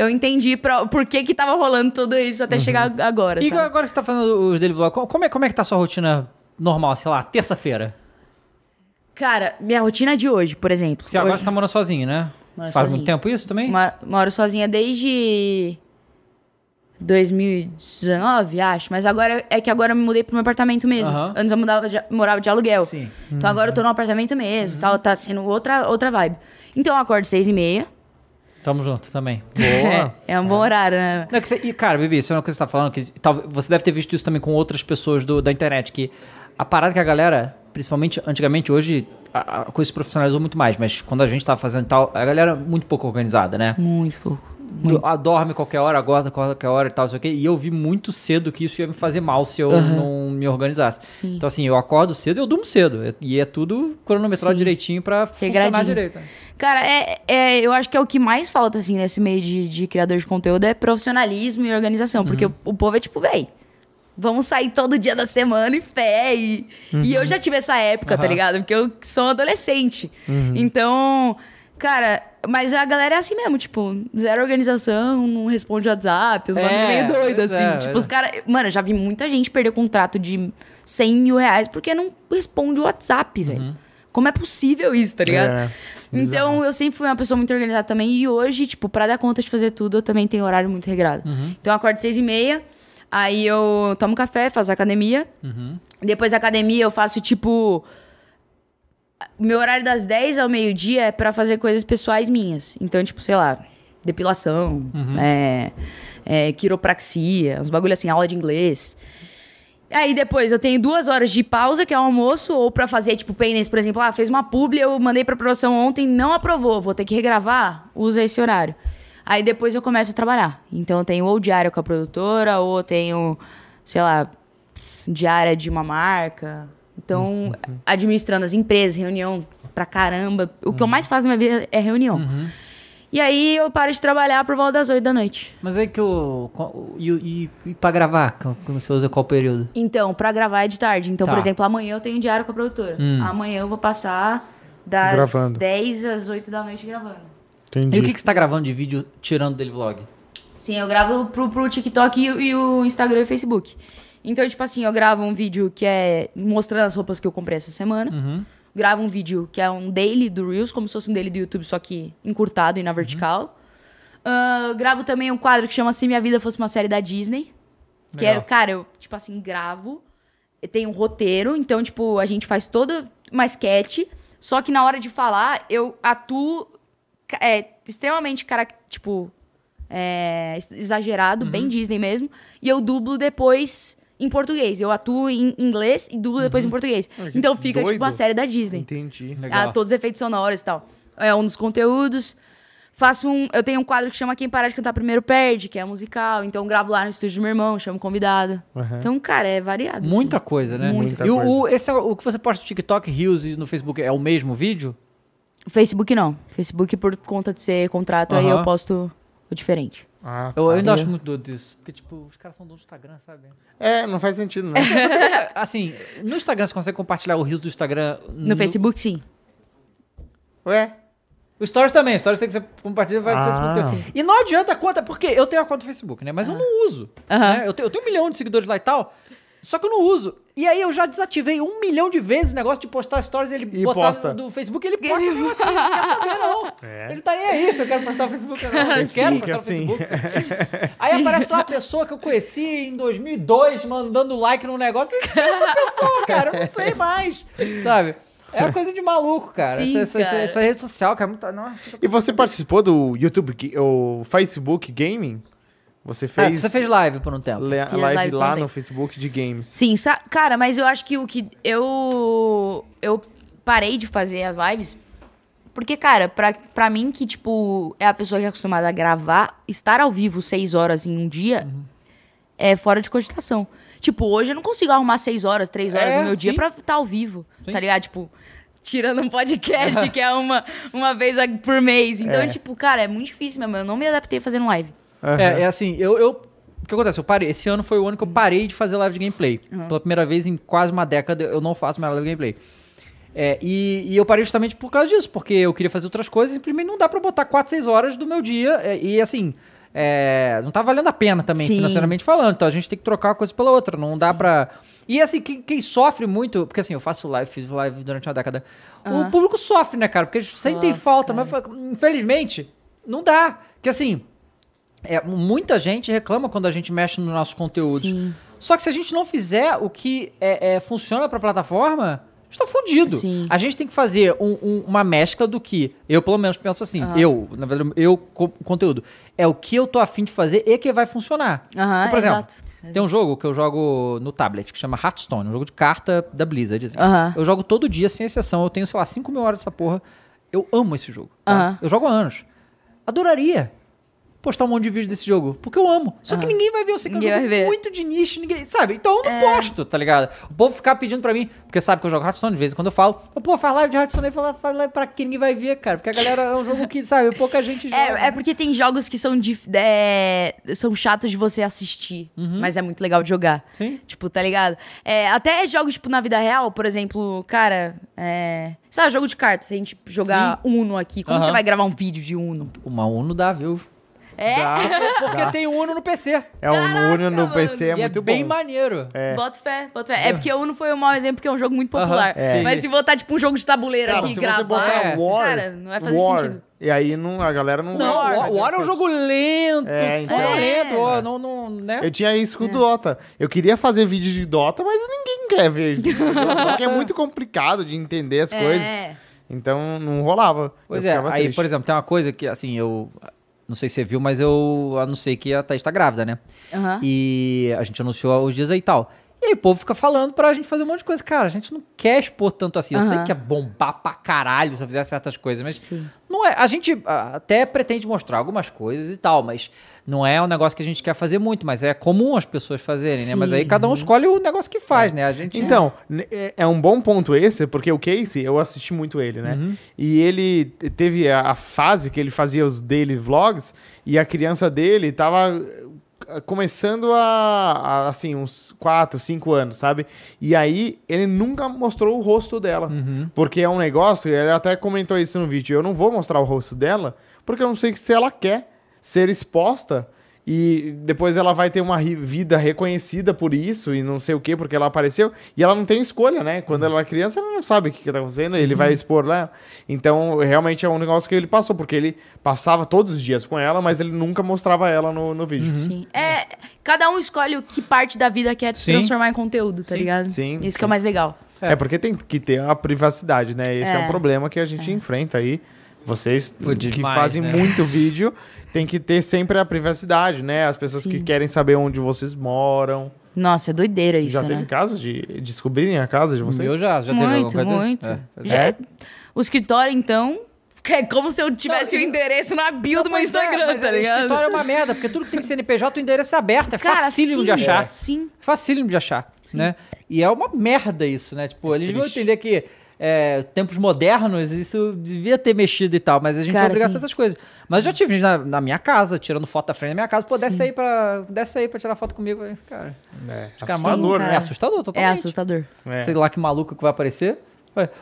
Eu entendi pra, por que que tava rolando tudo isso até chegar agora, E sabe? agora que você tá fazendo os daily como é, como é que tá a sua rotina normal, sei lá, terça-feira? Cara, minha rotina de hoje, por exemplo. Você agora hoje, você tá morando sozinho, né? Moro Faz muito tempo isso também? moro sozinha desde 2019, acho. Mas agora é que agora eu me mudei pro meu apartamento mesmo. Antes eu mudava de- morava de aluguel. Sim. Então agora eu tô no apartamento mesmo, tal, tá sendo outra, outra vibe. Então eu acordo seis e meia. Tamo junto também. Boa. É, um bom horário, né? Não, é que você- e, cara, Bibi, isso é uma coisa que você tá falando, que talvez, você deve ter visto isso também com outras pessoas do- da internet, que a parada que a galera, principalmente antigamente, hoje a, a coisa se profissionalizou muito mais, mas quando a gente tava fazendo tal, a galera é muito pouco organizada, né? Muito pouco. Do- ah, dorme qualquer hora, acorda qualquer hora e tal, sei o quê. E eu vi muito cedo que isso ia me fazer mal se eu não me organizasse. Sim. Então, assim, eu acordo cedo e eu durmo cedo. E é tudo cronometrado Sim. direitinho pra funcionar direito. Cara, é, é, eu acho que é o que mais falta, assim, nesse meio de, de criador de conteúdo é profissionalismo e organização. Porque o, o povo é tipo, véi, vamos sair todo dia da semana e fé. E, e eu já tive essa época, tá Aham. ligado? Porque eu sou adolescente. Então, cara, mas a galera é assim mesmo, tipo, zero organização, não responde WhatsApp, os É, bagulho meio doido, assim. é, tipo, pois os caras. Mano, eu já vi muita gente perder contrato de 100 mil reais porque não responde o WhatsApp, velho. Como é possível isso, tá ligado? É, Então, eu sempre fui uma pessoa muito organizada também. E hoje, tipo, pra dar conta de fazer tudo, eu também tenho horário muito regrado. Então, eu acordo seis e meia. Aí eu tomo café, faço academia. Depois da academia, eu faço, tipo... Meu horário das 10 ao meio-dia é pra fazer coisas pessoais minhas. Então, tipo, sei lá, depilação, é, é, quiropraxia, uns bagulho assim, aula de inglês. Aí depois eu tenho duas horas de pausa, que é o almoço, ou pra fazer, tipo, payments, por exemplo, ah, fez uma publi, eu mandei pra aprovação ontem, não aprovou, vou ter que regravar, usa esse horário. Aí depois eu começo a trabalhar. Então eu tenho ou diário com a produtora, ou eu tenho, sei lá, diária de uma marca. Então, administrando as empresas, reunião pra caramba. O que eu mais faço na minha vida é reunião. E aí eu paro de trabalhar por volta das 8 da noite. Mas aí que o. qual- E, e, e pra gravar, você usa qual período? Então, pra gravar é de tarde. Então, Tá. por exemplo, amanhã eu tenho diário com a produtora. Hum. Amanhã eu vou passar das Gravando. 10 às 8 da noite gravando. Entendi. E o que, que você tá gravando de vídeo tirando dele vlog? Sim, eu gravo pro, pro TikTok e, o- e o Instagram e o Facebook. Então, tipo assim, eu gravo um vídeo que é mostrando as roupas que eu comprei essa semana. Uhum. Gravo um vídeo que é um daily do Reels, como se fosse um daily do YouTube, só que encurtado e na vertical. Ah, gravo também um quadro que chama Se Minha Vida Fosse Uma Série da Disney. Que é, cara, eu, tipo assim, gravo, tenho um roteiro, então, tipo, a gente faz toda uma sketch, só que na hora de falar, eu atuo é, extremamente, cara, tipo, é, exagerado, bem Disney mesmo, e eu dublo depois em português. Eu atuo em inglês e dublo depois em português. Ah, que Então fica, doido. tipo, a série da Disney. Entendi. Legal. Ah, todos os efeitos sonoros e tal. É um dos conteúdos. Faço um. Eu tenho um quadro que chama Quem Parar de Cantar Primeiro Perde, que é musical. Então gravo lá no estúdio do meu irmão, chamo convidado. Aham. Então, cara, é variado. Muita assim. coisa, né? Muita e o- coisa. O, esse é o que você posta no TikTok, Reels e no Facebook é o mesmo vídeo? Facebook não. Facebook, por conta de ser contrato, aí Aham. eu posto o diferente. Ah, Eu, eu ainda tá. acho muito doido isso. Porque, tipo, os caras são donos do Instagram, sabe? É, não faz sentido, né? Você- assim, no Instagram você consegue compartilhar o Reels do Instagram. No, Facebook, sim. Ué? O Stories também, o Stories que você compartilha vai no Ah. Facebook assim. E não adianta a conta, porque eu tenho a conta do Facebook, né? Mas eu não uso. Aham. né? Eu, tenho, eu tenho um milhão de seguidores lá e tal, só que eu não uso. E aí eu já desativei um milhão de vezes o negócio de postar stories e ele E botar posta. do Facebook ele posta mesmo assim, não quer saber não. Ele tá aí se eu quero postar no Facebook ou não. Eu quero Facebook, postar assim. no Facebook. Aí aparece lá a pessoa que eu conheci em 2002 mandando like no negócio. Quem é essa pessoa, cara? Eu não sei mais, sabe? É uma coisa de maluco, cara. Sim, essa, essa- cara. essa rede social, cara, é muito... Nossa, E você participou do YouTube, Ga- o Facebook Gaming? Você Ah, fez, você fez live por um tempo. le- Fiz live live lá no Facebook de games. Sim, cara, mas eu acho que o que eu eu parei de fazer as lives porque, cara, pra, pra mim que, tipo, é a pessoa que é acostumada a gravar, estar ao vivo seis horas em um dia é fora de cogitação. Tipo, hoje eu não consigo arrumar seis horas, três horas É, no meu dia sim. pra estar ao vivo, Sim. tá ligado? Tipo, tirando um podcast que é uma, uma vez por mês. Então, É. tipo, cara, é muito difícil mesmo. Eu não me adaptei fazendo live. Aham. É, é assim, eu, eu. O que acontece? Eu parei. Esse ano foi o ano que eu parei de fazer live de gameplay. Pela primeira vez em quase uma década, eu não faço mais live de gameplay. É, e, e eu parei justamente por causa disso, porque eu queria fazer outras coisas e simplesmente não dá pra botar 4, 6 horas do meu dia. é, e assim, é, não tá valendo a pena também, Sim. financeiramente falando. Então a gente tem que trocar uma coisa pela outra. Não dá pra. E assim, quem, quem sofre muito, porque assim, eu faço live, fiz live durante uma década. O Aham. público sofre, né, cara? Porque eles sentem Sofre, falta, mas infelizmente, não dá. Porque assim, é, muita gente reclama quando a gente mexe nos nossos conteúdos. Sim. Só que se a gente não fizer o que é, é, funciona pra plataforma, a gente tá fudido. Sim. A gente tem que fazer um- um- uma mescla do que. Eu, pelo menos, penso assim. Aham. Eu, na verdade, eu, co- conteúdo. É o que eu tô afim de fazer e que vai funcionar. Aham, Então, por exemplo, exato. tem um jogo que eu jogo no tablet que chama Hearthstone, um jogo de carta da Blizzard. assim. Aham. Eu jogo todo dia, sem exceção. Eu tenho, sei lá, 5 mil horas dessa porra. Eu amo esse jogo. tá? Eu jogo há anos. Adoraria postar um monte de vídeo desse jogo, porque eu amo. Só que Aham. ninguém vai ver, eu sei que é Ninguém jogo vai ver. muito de nicho, ninguém, sabe? Então eu não posto, tá ligado? O povo ficar pedindo pra mim, porque sabe que eu jogo Hearthstone, de vez em quando eu falo, pô, faz live de Hearthstone aí, fala, fala live pra quem ninguém vai ver, cara, porque a galera é um jogo que, sabe, pouca gente joga. É, é porque tem jogos que são, dif- é, são chatos de você assistir, mas é muito legal de jogar. Sim. Tipo, tá ligado? É, até jogos, tipo, na vida real, por exemplo, cara, é... Sabe, jogo de cartas, se a gente jogar Uno aqui, como Aham. você vai gravar um vídeo de Uno? Uma Uno dá, viu? É? Dá, Porque dá. tem Uno no PC. É um Uno no mano. PC, é e muito é bem bom. maneiro. É. Bota fé, bota fé. É porque o Uno foi um mau exemplo, porque é um jogo muito popular. é. Mas se botar, tipo, um jogo de tabuleiro Cara, aqui e gravar... você botar é, War, cara, não vai fazer War, sentido. E aí não, a galera não... Não, o War é um jogo lento, É, então. lento, É. ó, não, não, né? Eu tinha isso com o Dota. Eu queria fazer vídeo de Dota, mas ninguém quer ver. Porque é muito complicado de entender as coisas. É. Então não rolava. Pois Eu é, aí, triste. por exemplo, tem uma coisa que, assim, eu... Não sei se você viu, mas eu anunciei que a Thaís tá grávida, né? Aham. E a gente anunciou os dias aí e tal. E aí o povo fica falando pra gente fazer um monte de coisa. Cara, a gente não quer expor tanto assim. Eu sei que é bombar pra caralho se eu fizer certas coisas, mas Sim. Não é. A gente ah, até pretende mostrar algumas coisas e tal, mas não é um negócio que a gente quer fazer muito, mas é comum as pessoas fazerem, né? Mas aí Sim. cada um escolhe o negócio que faz, né? A gente. Então, é- é um bom ponto esse, porque o Casey, eu assisti muito ele, né? Uhum. E ele teve a, a fase que ele fazia os daily vlogs e a criança dele tava começando a, a, assim, uns 4, 5 anos, sabe? E aí ele nunca mostrou o rosto dela. Uhum. Porque é um negócio, ele até comentou isso no vídeo, eu não vou mostrar o rosto dela, porque eu não sei se ela quer ser exposta e depois ela vai ter uma vida reconhecida por isso e não sei o que, porque ela apareceu. E ela não tem escolha, né? Quando ela é criança, ela não sabe o que, que tá acontecendo, ele vai expor lá. Então, realmente é um negócio que ele passou, porque ele passava todos os dias com ela, mas ele nunca mostrava ela no, no vídeo. Sim. É, Cada um escolhe o que parte da vida quer Sim. transformar em conteúdo, tá ligado? sim, Isso que sim. é o mais legal. É. porque tem que ter a privacidade, né? Esse é, É. um problema que a gente enfrenta aí. Vocês Pô, que demais, fazem né? muito vídeo tem que ter sempre a privacidade, né? As pessoas que Sim. querem saber onde vocês moram. Nossa, é doideira isso, Já né? teve casos de descobrirem a casa de O vocês? meu já, já teve alguma Muito, coisa desse? muito. É. Já- É? O escritório, então, é como se eu tivesse Não, o endereço na bio do meu é, Instagram, mas tá O ligado? escritório é uma merda, porque tudo que tem CNPJ, o endereço é aberto, é Cara, facílimo sim, de achar. Sim. Facílimo de achar, né? E é uma merda isso, né? Tipo, eles vão Triste. entender que é, tempos modernos, isso devia ter mexido e tal, mas a gente Cara, é obrigado a sim. certas coisas. Mas eu já tive gente na, na minha casa, tirando foto da frente da minha casa, pô, desce Sim. aí pra, desce aí pra tirar foto comigo. Cara, É, assustador, cara. é né? assustador, É totalmente. assustador. É. Sei lá que maluco que vai aparecer.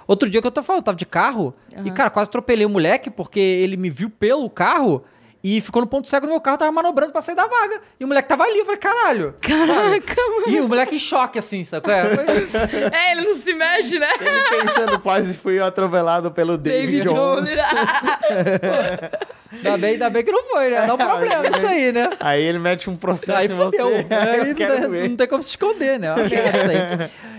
Outro dia que eu tô falando, eu tava de carro e, cara, quase atropelei o moleque porque ele me viu pelo carro e ficou no ponto cego do meu carro, tava manobrando pra sair da vaga. E o moleque tava ali, eu falei, caralho. Caraca, mano. E o moleque em choque, assim, sabe? É, foi- É, ele não se mexe, né? Ele pensando, quase fui atropelado pelo David, David Jones. ainda, bem, ainda bem que não foi, né? Dá um problema isso aí, né? Aí ele mete um processo Aí em você. Aí não, não tem como se esconder, né?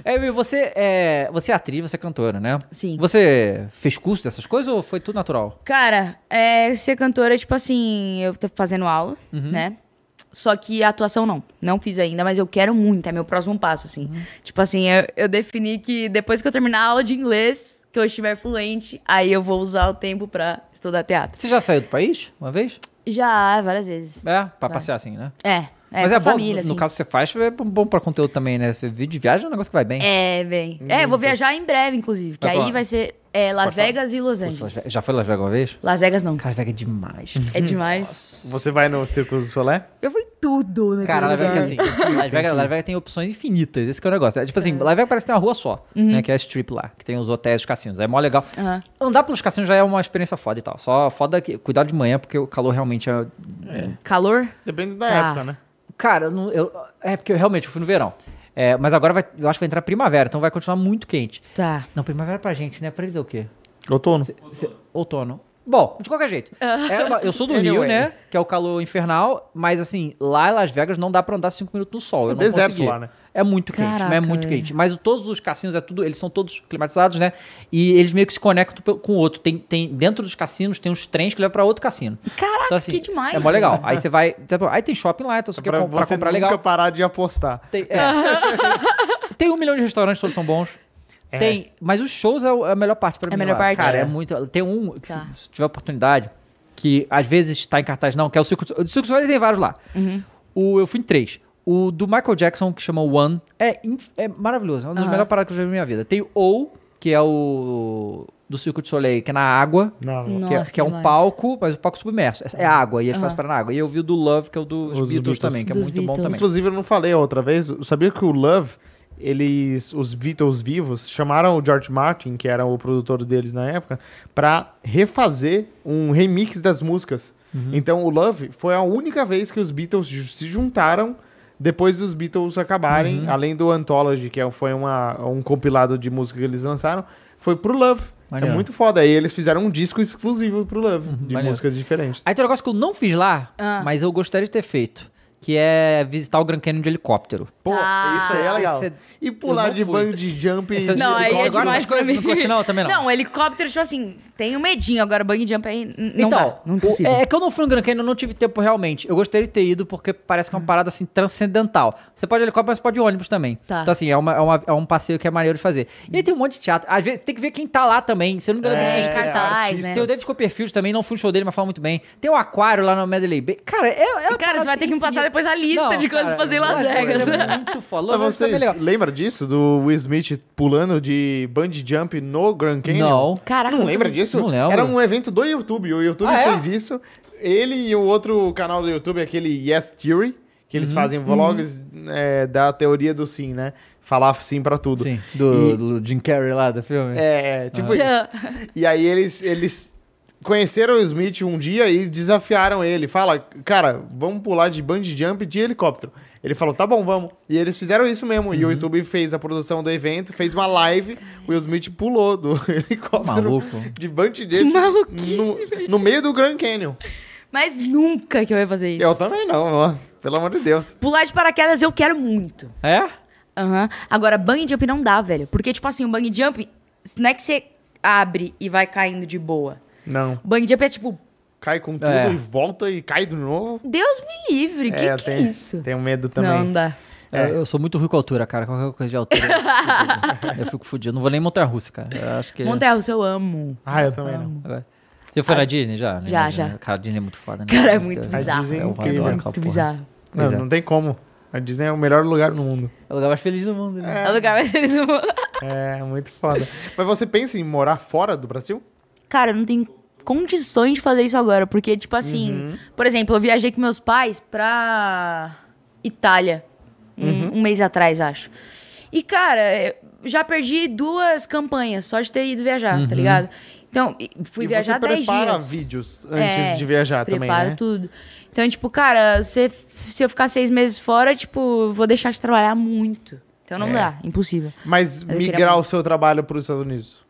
É, e você, é, você é atriz, você é cantora, né? Sim. Você fez curso dessas coisas ou foi tudo natural? Cara, é, ser cantora, tipo assim, eu tô fazendo aula, Uhum. né? Só que a atuação não. Não fiz ainda, mas eu quero muito, é meu próximo passo, assim. Uhum. Tipo assim, eu, eu defini que depois que eu terminar a aula de inglês, que eu estiver fluente, aí eu vou usar o tempo pra estudar teatro. Você já saiu do país uma vez? Já, várias vezes. É, pra passear assim, né? É, é, Mas é bom, família, no, assim. no caso que você faz, é bom pra conteúdo também, né? Vídeo de viagem é um negócio que vai bem. É, bem. É, eu vou viajar em breve, inclusive. Que pra aí onde? vai ser é, Las Pode falar. Vegas e Los Nossa, Angeles. Já foi Las Vegas uma vez? Las Vegas não. Cara, Las Vegas é demais. É demais. Você vai no Círculo do Solé? Eu fui tudo, né? Cara, Las Vegas é assim. Las Vegas, Las Vegas tem opções infinitas. Esse que é o negócio. É, tipo assim, Las Vegas parece que tem uma rua só, né? Que é a strip lá, que tem os hotéis e os cassinos. É mó legal. Aham. Andar pelos cassinos já é uma experiência foda e tal. Só foda que cuidar de manhã, porque o calor realmente é. Calor? Depende da Tá. época, né? Cara, eu não- eu- é porque eu realmente fui no verão. É, mas agora vai, eu acho que vai entrar primavera, então vai continuar muito quente. Tá. Não, primavera pra gente, né? Pra eles é o quê? Outono. Cê- outono. Bom, de qualquer jeito. Era uma- eu sou do Rio, né? Que é o calor infernal, mas assim, lá em Las Vegas não dá pra andar cinco minutos no sol. Eu É não deserto consegui. lá, né? É muito quente, mas é Caraca, muito quente. Mas todos os cassinos é tudo, eles são todos climatizados, né? E eles meio que se conectam com o outro. Tem, tem dentro dos cassinos tem uns trens que levam pra outro cassino. Caraca, Então, assim, que demais. É mó legal. Aí você vai, tipo, aí tem shopping lá, então você quer Pra comprar, você comprar nunca legal. parar de apostar. Tem, é. tem um milhão de restaurantes, todos são bons. É. Tem, mas os shows é é a melhor parte pra É a mim. melhor lá. parte? Cara, é, É. muito. Tem um, que se- Tá. se, tiver oportunidade, que às vezes tá em cartaz, não, que é o Circo. O Circo du Soleil tem vários lá. Uhum. O, eu fui em três. O do Michael Jackson, que chama One, é, inf- é maravilhoso. É uma das Aham. melhores paradas que eu já vi na minha vida. Tem o O, que é o. Do Circo du Soleil, que é na água. Não, não. que é, Nossa, que é um palco, mas o palco submerso. É, é água, e eles Aham. fazem para na água. E eu vi o do Love, que é o dos Os Beatles, Beatles. também, que é muito bom Beatles. também. Inclusive, eu não falei outra vez, sabia que o Love, eles, os Beatles vivos, chamaram o George Martin, que era o produtor deles na época, pra refazer um remix das músicas. Uhum. Então, o Love foi a única vez que os Beatles se juntaram depois dos Beatles acabarem, Uhum. além do Anthology, que é- foi uma, um compilado de música que eles lançaram, foi pro Love. Maneiro. É muito foda. Aí eles fizeram um disco exclusivo pro Love, de Uhum, maneiro. músicas diferentes. Aí tem um negócio que eu não fiz lá, Ah. mas eu gostaria de ter feito, que é visitar o Grand Canyon de helicóptero. Pô, Ah, isso aí é legal. esse é- E pular não de bungee jump Esse é- de Não, aí é demais pra não mim. curte não, também não. Não, helicóptero, tipo assim, tenho medinho. Agora, bang jump aí, não então, dá. Não é o- possível. é que eu não fui no Grand Canyon, eu não tive tempo realmente. Eu gostaria de ter ido porque parece que é uma parada assim transcendental. Você pode de helicóptero, mas você pode de ônibus também. Tá. Então assim, é, uma- é uma- é um passeio que é maneiro de fazer. E aí tem um monte de teatro. Às vezes tem que ver quem tá lá também. Você não engano, É, tem gente cartaz, artista. né? Tem o David Copperfield também, não fui no show dele, mas fala muito bem. Tem o Aquário lá no Medley Bay. Cara, é, é Cara, você vai ter que me passar depois a lista Não, de coisas cara, pra fazer em Las Las Vegas. É muito foda. Mas é bem vocês legal. lembram disso? Do Will Smith pulando de bungee jump no Grand Canyon? Não. Caraca, Não eu lembra disso? Não lembro. Era um evento do YouTube. O YouTube Ah, é? fez isso. Ele e o outro canal do YouTube, aquele Yes Theory, que Uhum. eles fazem vlogs é, da teoria do sim, né? Falar sim pra tudo. Sim, do, E- do Jim Carrey lá do filme. É, é, tipo Ah. isso. E aí eles, eles conheceram o Smith um dia e desafiaram ele. Fala, cara, vamos pular de bungee jump de helicóptero. Ele falou, tá bom, vamos. E eles fizeram isso mesmo. Uhum. E o YouTube fez a produção do evento, fez uma live. O Will Smith pulou do helicóptero Maluco. de bungee jump maluquice, no, no meio do Grand Canyon. Mas nunca que eu ia fazer isso. Eu também não, ó. Pelo amor de Deus. Pular de paraquedas eu quero muito. É? Aham. Agora, bungee jump não dá, velho. Porque, tipo assim, o bungee jump, não é que você abre e vai caindo de boa. Não. Bungee jump é tipo, Cai com tudo É. e volta e cai de novo. Deus me livre, que que é tem, isso? Tenho medo Não, também. não dá. É, Eu sou muito ruim com altura, cara. Qualquer coisa de altura. eu fico fudido. eu fico fudido. Não vou nem montar russa, cara. Eu acho que. Montanha russa eu amo. Ah, eu também não. Agora. Já foi na Disney? Já? né? Já, já. Cara, a Disney é muito foda, né? Cara, é muito Deus. bizarro. Disney é Eu incrível. adoro É muito bizarro. Não, é. não tem como. A Disney é o melhor lugar no mundo. É o lugar mais feliz do mundo, né? É o lugar mais feliz do mundo. É, muito foda. Mas você pensa em morar fora do Brasil? Cara, eu não tenho condições de fazer isso agora. Porque, tipo assim, Uhum. por exemplo, eu viajei com meus pais pra Itália. Um, Uhum. um mês atrás, acho. E, cara, eu já perdi duas campanhas só de ter ido viajar, tá ligado? Então, fui e viajar você 10 prepara dias. vídeos antes É, de viajar também, Preparo né? tudo. Então, tipo, cara, se, se eu ficar seis meses fora, tipo, vou deixar de trabalhar muito. Então não É. dá, impossível. Mas Mas migrar o seu trabalho para os Estados Unidos,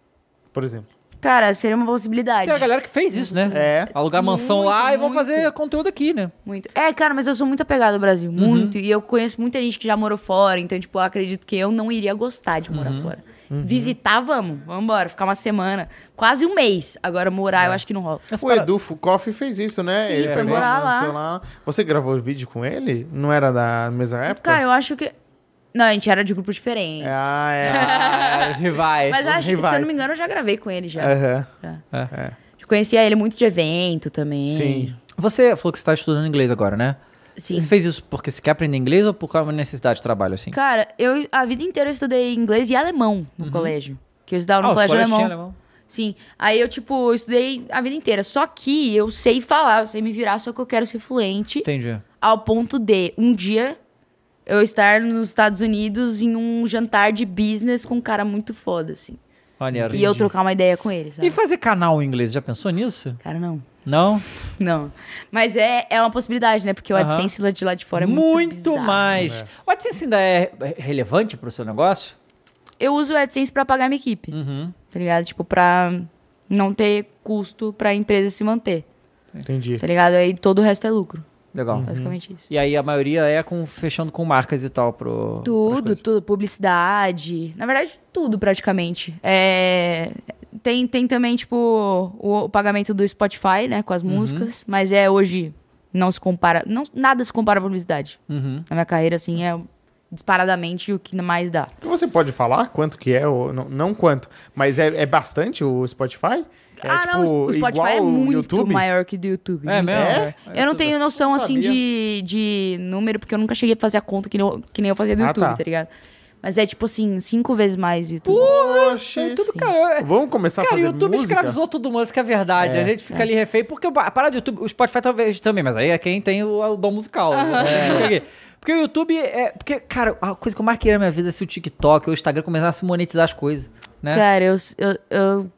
por exemplo. Cara, seria uma possibilidade. Tem a galera que fez isso, né? É. Alugar mansão Muito, lá e vão muito. fazer conteúdo aqui, né? Muito. É, cara, mas eu sou muito apegado ao Brasil, muito. E eu conheço muita gente que já morou fora, então, tipo, eu acredito que eu não iria gostar de morar fora. Visitar, vamos. Vamos embora, ficar uma semana. Quase um mês. Agora, morar, eu acho que não rola. Essa O para- Edu Fukoff fez isso, né? Sim, Ele foi morar lá. celular. Você gravou o vídeo com ele? Não era da mesma época? Cara, eu acho que. Não, a gente era de grupos diferentes. Ah, é. Ah, rivais. Mas acho que, se eu não me engano, eu já gravei com ele já. Aham. É. Eu conhecia ele muito de evento também. Sim. Você falou que você está estudando inglês agora, né? Sim. Você fez isso porque você quer aprender inglês ou por causa de necessidade de trabalho, assim? Cara, eu a vida inteira eu estudei inglês e alemão no colégio. Que eu estudava no Ah, colégio alemão. alemão. Sim. Aí eu, tipo, eu estudei a vida inteira. Só que eu sei falar, eu sei me virar, só que eu quero ser fluente Entendi. ao ponto de um dia eu estar nos Estados Unidos em um jantar de business com um cara muito foda, assim. Maneiro. E eu trocar uma ideia com ele, sabe? E fazer canal em inglês, já pensou nisso? Cara, não. Não? Não. Mas é, é uma possibilidade, né? Porque o. AdSense lá de lá de fora é muito muito bizarro. mais. O AdSense ainda é relevante pro seu negócio? Eu uso o AdSense pra pagar minha equipe. Uhum. tá ligado? Tipo, pra não ter custo pra empresa se manter, Entendi. tá ligado? Aí todo o resto é lucro, Legal. basicamente isso. E aí a maioria é com fechando com marcas e tal pro. Tudo, tudo, publicidade, na verdade, tudo praticamente. É, tem, tem também, tipo, o, o pagamento do Spotify, né, com as Uhum. músicas, mas é hoje, não se compara, não, nada se compara à publicidade. Uhum. Na minha carreira, assim, é disparadamente o que mais dá. Você pode falar quanto que é? Ou, não, não quanto, mas é, é bastante o Spotify? É, ah, não, o Spotify igual é o muito YouTube? maior que o do YouTube. É mesmo? É? Eu não tenho noção, Não assim, de, de número, porque eu nunca cheguei a fazer a conta que nem, eu- que nem eu fazia do Ah, YouTube, tá. tá. ligado? Mas é, tipo assim, cinco vezes mais do YouTube. Oxi. É tudo, cara. é- Vamos começar Cara, a o fazer YouTube música? escravizou todo mundo, isso que é verdade. É. A gente fica ali refém, porque o- a parada do YouTube, o Spotify talvez também, mas aí é quem tem o, o dom musical. né? Porque- Porque o YouTube é. Porque, cara, a coisa que eu mais queria na minha vida é se o TikTok ou o Instagram começasse a monetizar as coisas. Né? Cara, eu, eu, eu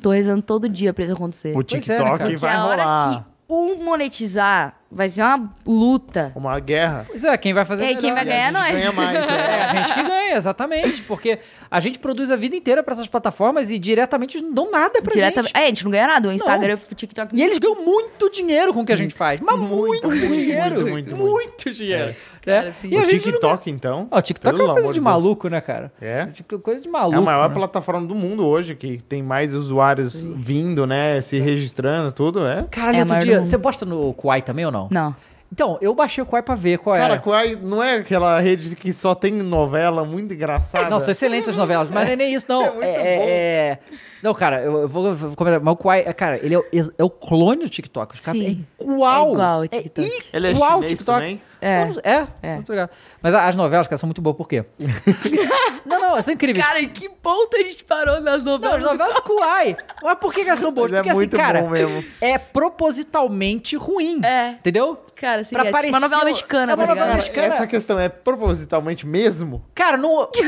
tô rezando todo dia pra isso acontecer. O é, TikTok? Porque vai a hora rolar. que um monetizar, vai ser uma luta. Uma guerra. Pois é, quem vai fazer melhor. quem vai E a ganhar gente nós. ganha mais, É, né? a gente que ganha, exatamente. Porque a gente produz a vida inteira pra essas plataformas e diretamente eles não dão nada pra Diretamente. gente. É, a gente não ganha nada. O Instagram, o TikTok. E eles ganham muito dinheiro com o que a gente faz. Mas muito, muito, dinheiro. muito, Muito, muito, dinheiro. né? Cara, sim. E a O gente não TikTok, então. Ó, o TikTok é uma coisa de Deus. maluco, né, cara? É. Tipo, Coisa de maluco. É a maior né? plataforma do mundo hoje, que tem mais usuários vindo, né? Se registrando, tudo, é. Caralho, É outro dia. Você bosta no Kuai também ou não? Não. Então, eu baixei o Kuai pra ver qual Cara, era. Quai não é aquela rede que só tem novela muito engraçada? Não, são excelentes as novelas, mas não é nem isso, não. É muito é, bom. é- Não, cara, eu, eu vou, comentar. Mas o Kuai, é, cara, ele é, o- é o clone do TikTok. Caras- é Sim. igual. É igual ao TikTok. Ele é igual ao chinês TikTok. também? É. Eu não- É, É. muito legal. Mas as novelas, cara, são muito boas, por quê? não, não, são incríveis. Cara, em que ponto a gente parou nas Não, novelas? as novelas do Kuai. Mas por que, que elas são boas? Mas é Porque assim, muito cara, bom mesmo. é propositalmente ruim. É. Entendeu? Cara, assim, Pra é tipo parecer uma novela mexicana, é uma tá novela ligado? mexicana. Essa questão é propositalmente mesmo? Cara, não.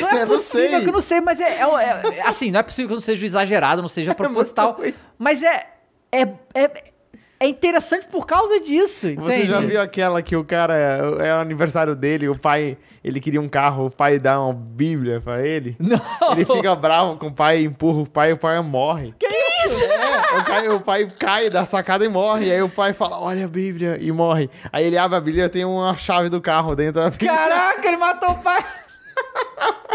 Não é Eu não possível sei. que eu não sei, mas é, é- é- Assim, não é possível que não seja exagerado, não seja proposital. ruim. mas é. É, é, é interessante por causa disso. Você entende? já viu aquela que o cara é o aniversário dele, o pai, ele queria um carro, o pai dá uma bíblia pra ele? Não. Ele fica bravo com o pai, empurra o pai e o pai morre. Que isso? isso? É, o, pai, o pai cai da sacada e morre. E aí o pai fala, olha a Bíblia, e morre. Aí ele abre a Bíblia e tem uma chave do carro dentro da Bíblia. Caraca, ele matou o pai.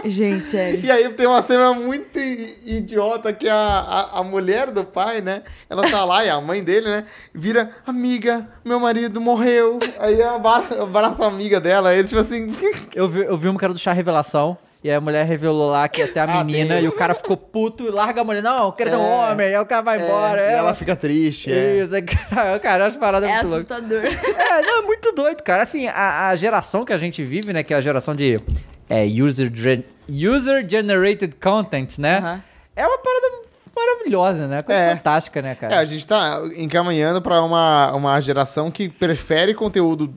Gente, sério. E aí tem uma cena muito idiota que a, a, a mulher do pai, né? Ela tá lá e a mãe dele, né? Vira, amiga, meu marido morreu. Aí ela abra- abraça a amiga dela. Aí ele, tipo assim... Eu vi, eu vi um cara do chá revelação. E aí a mulher revelou lá que ia ter a Ah, menina e o cara ficou puto e larga a mulher. Não, eu quero ter um É. homem. Aí o cara vai embora. e ela ela fica triste. É. Isso, é, cara, cara, as paradas É muito loucas. assustador. É, não, é muito doido, cara. Assim, a, a geração que a gente vive, né? Que é a geração de é, user, user generated content, né? Aham. É uma parada maravilhosa, né? Coisa É. fantástica, né, É, cara? a gente tá encaminhando pra uma, uma geração que prefere conteúdo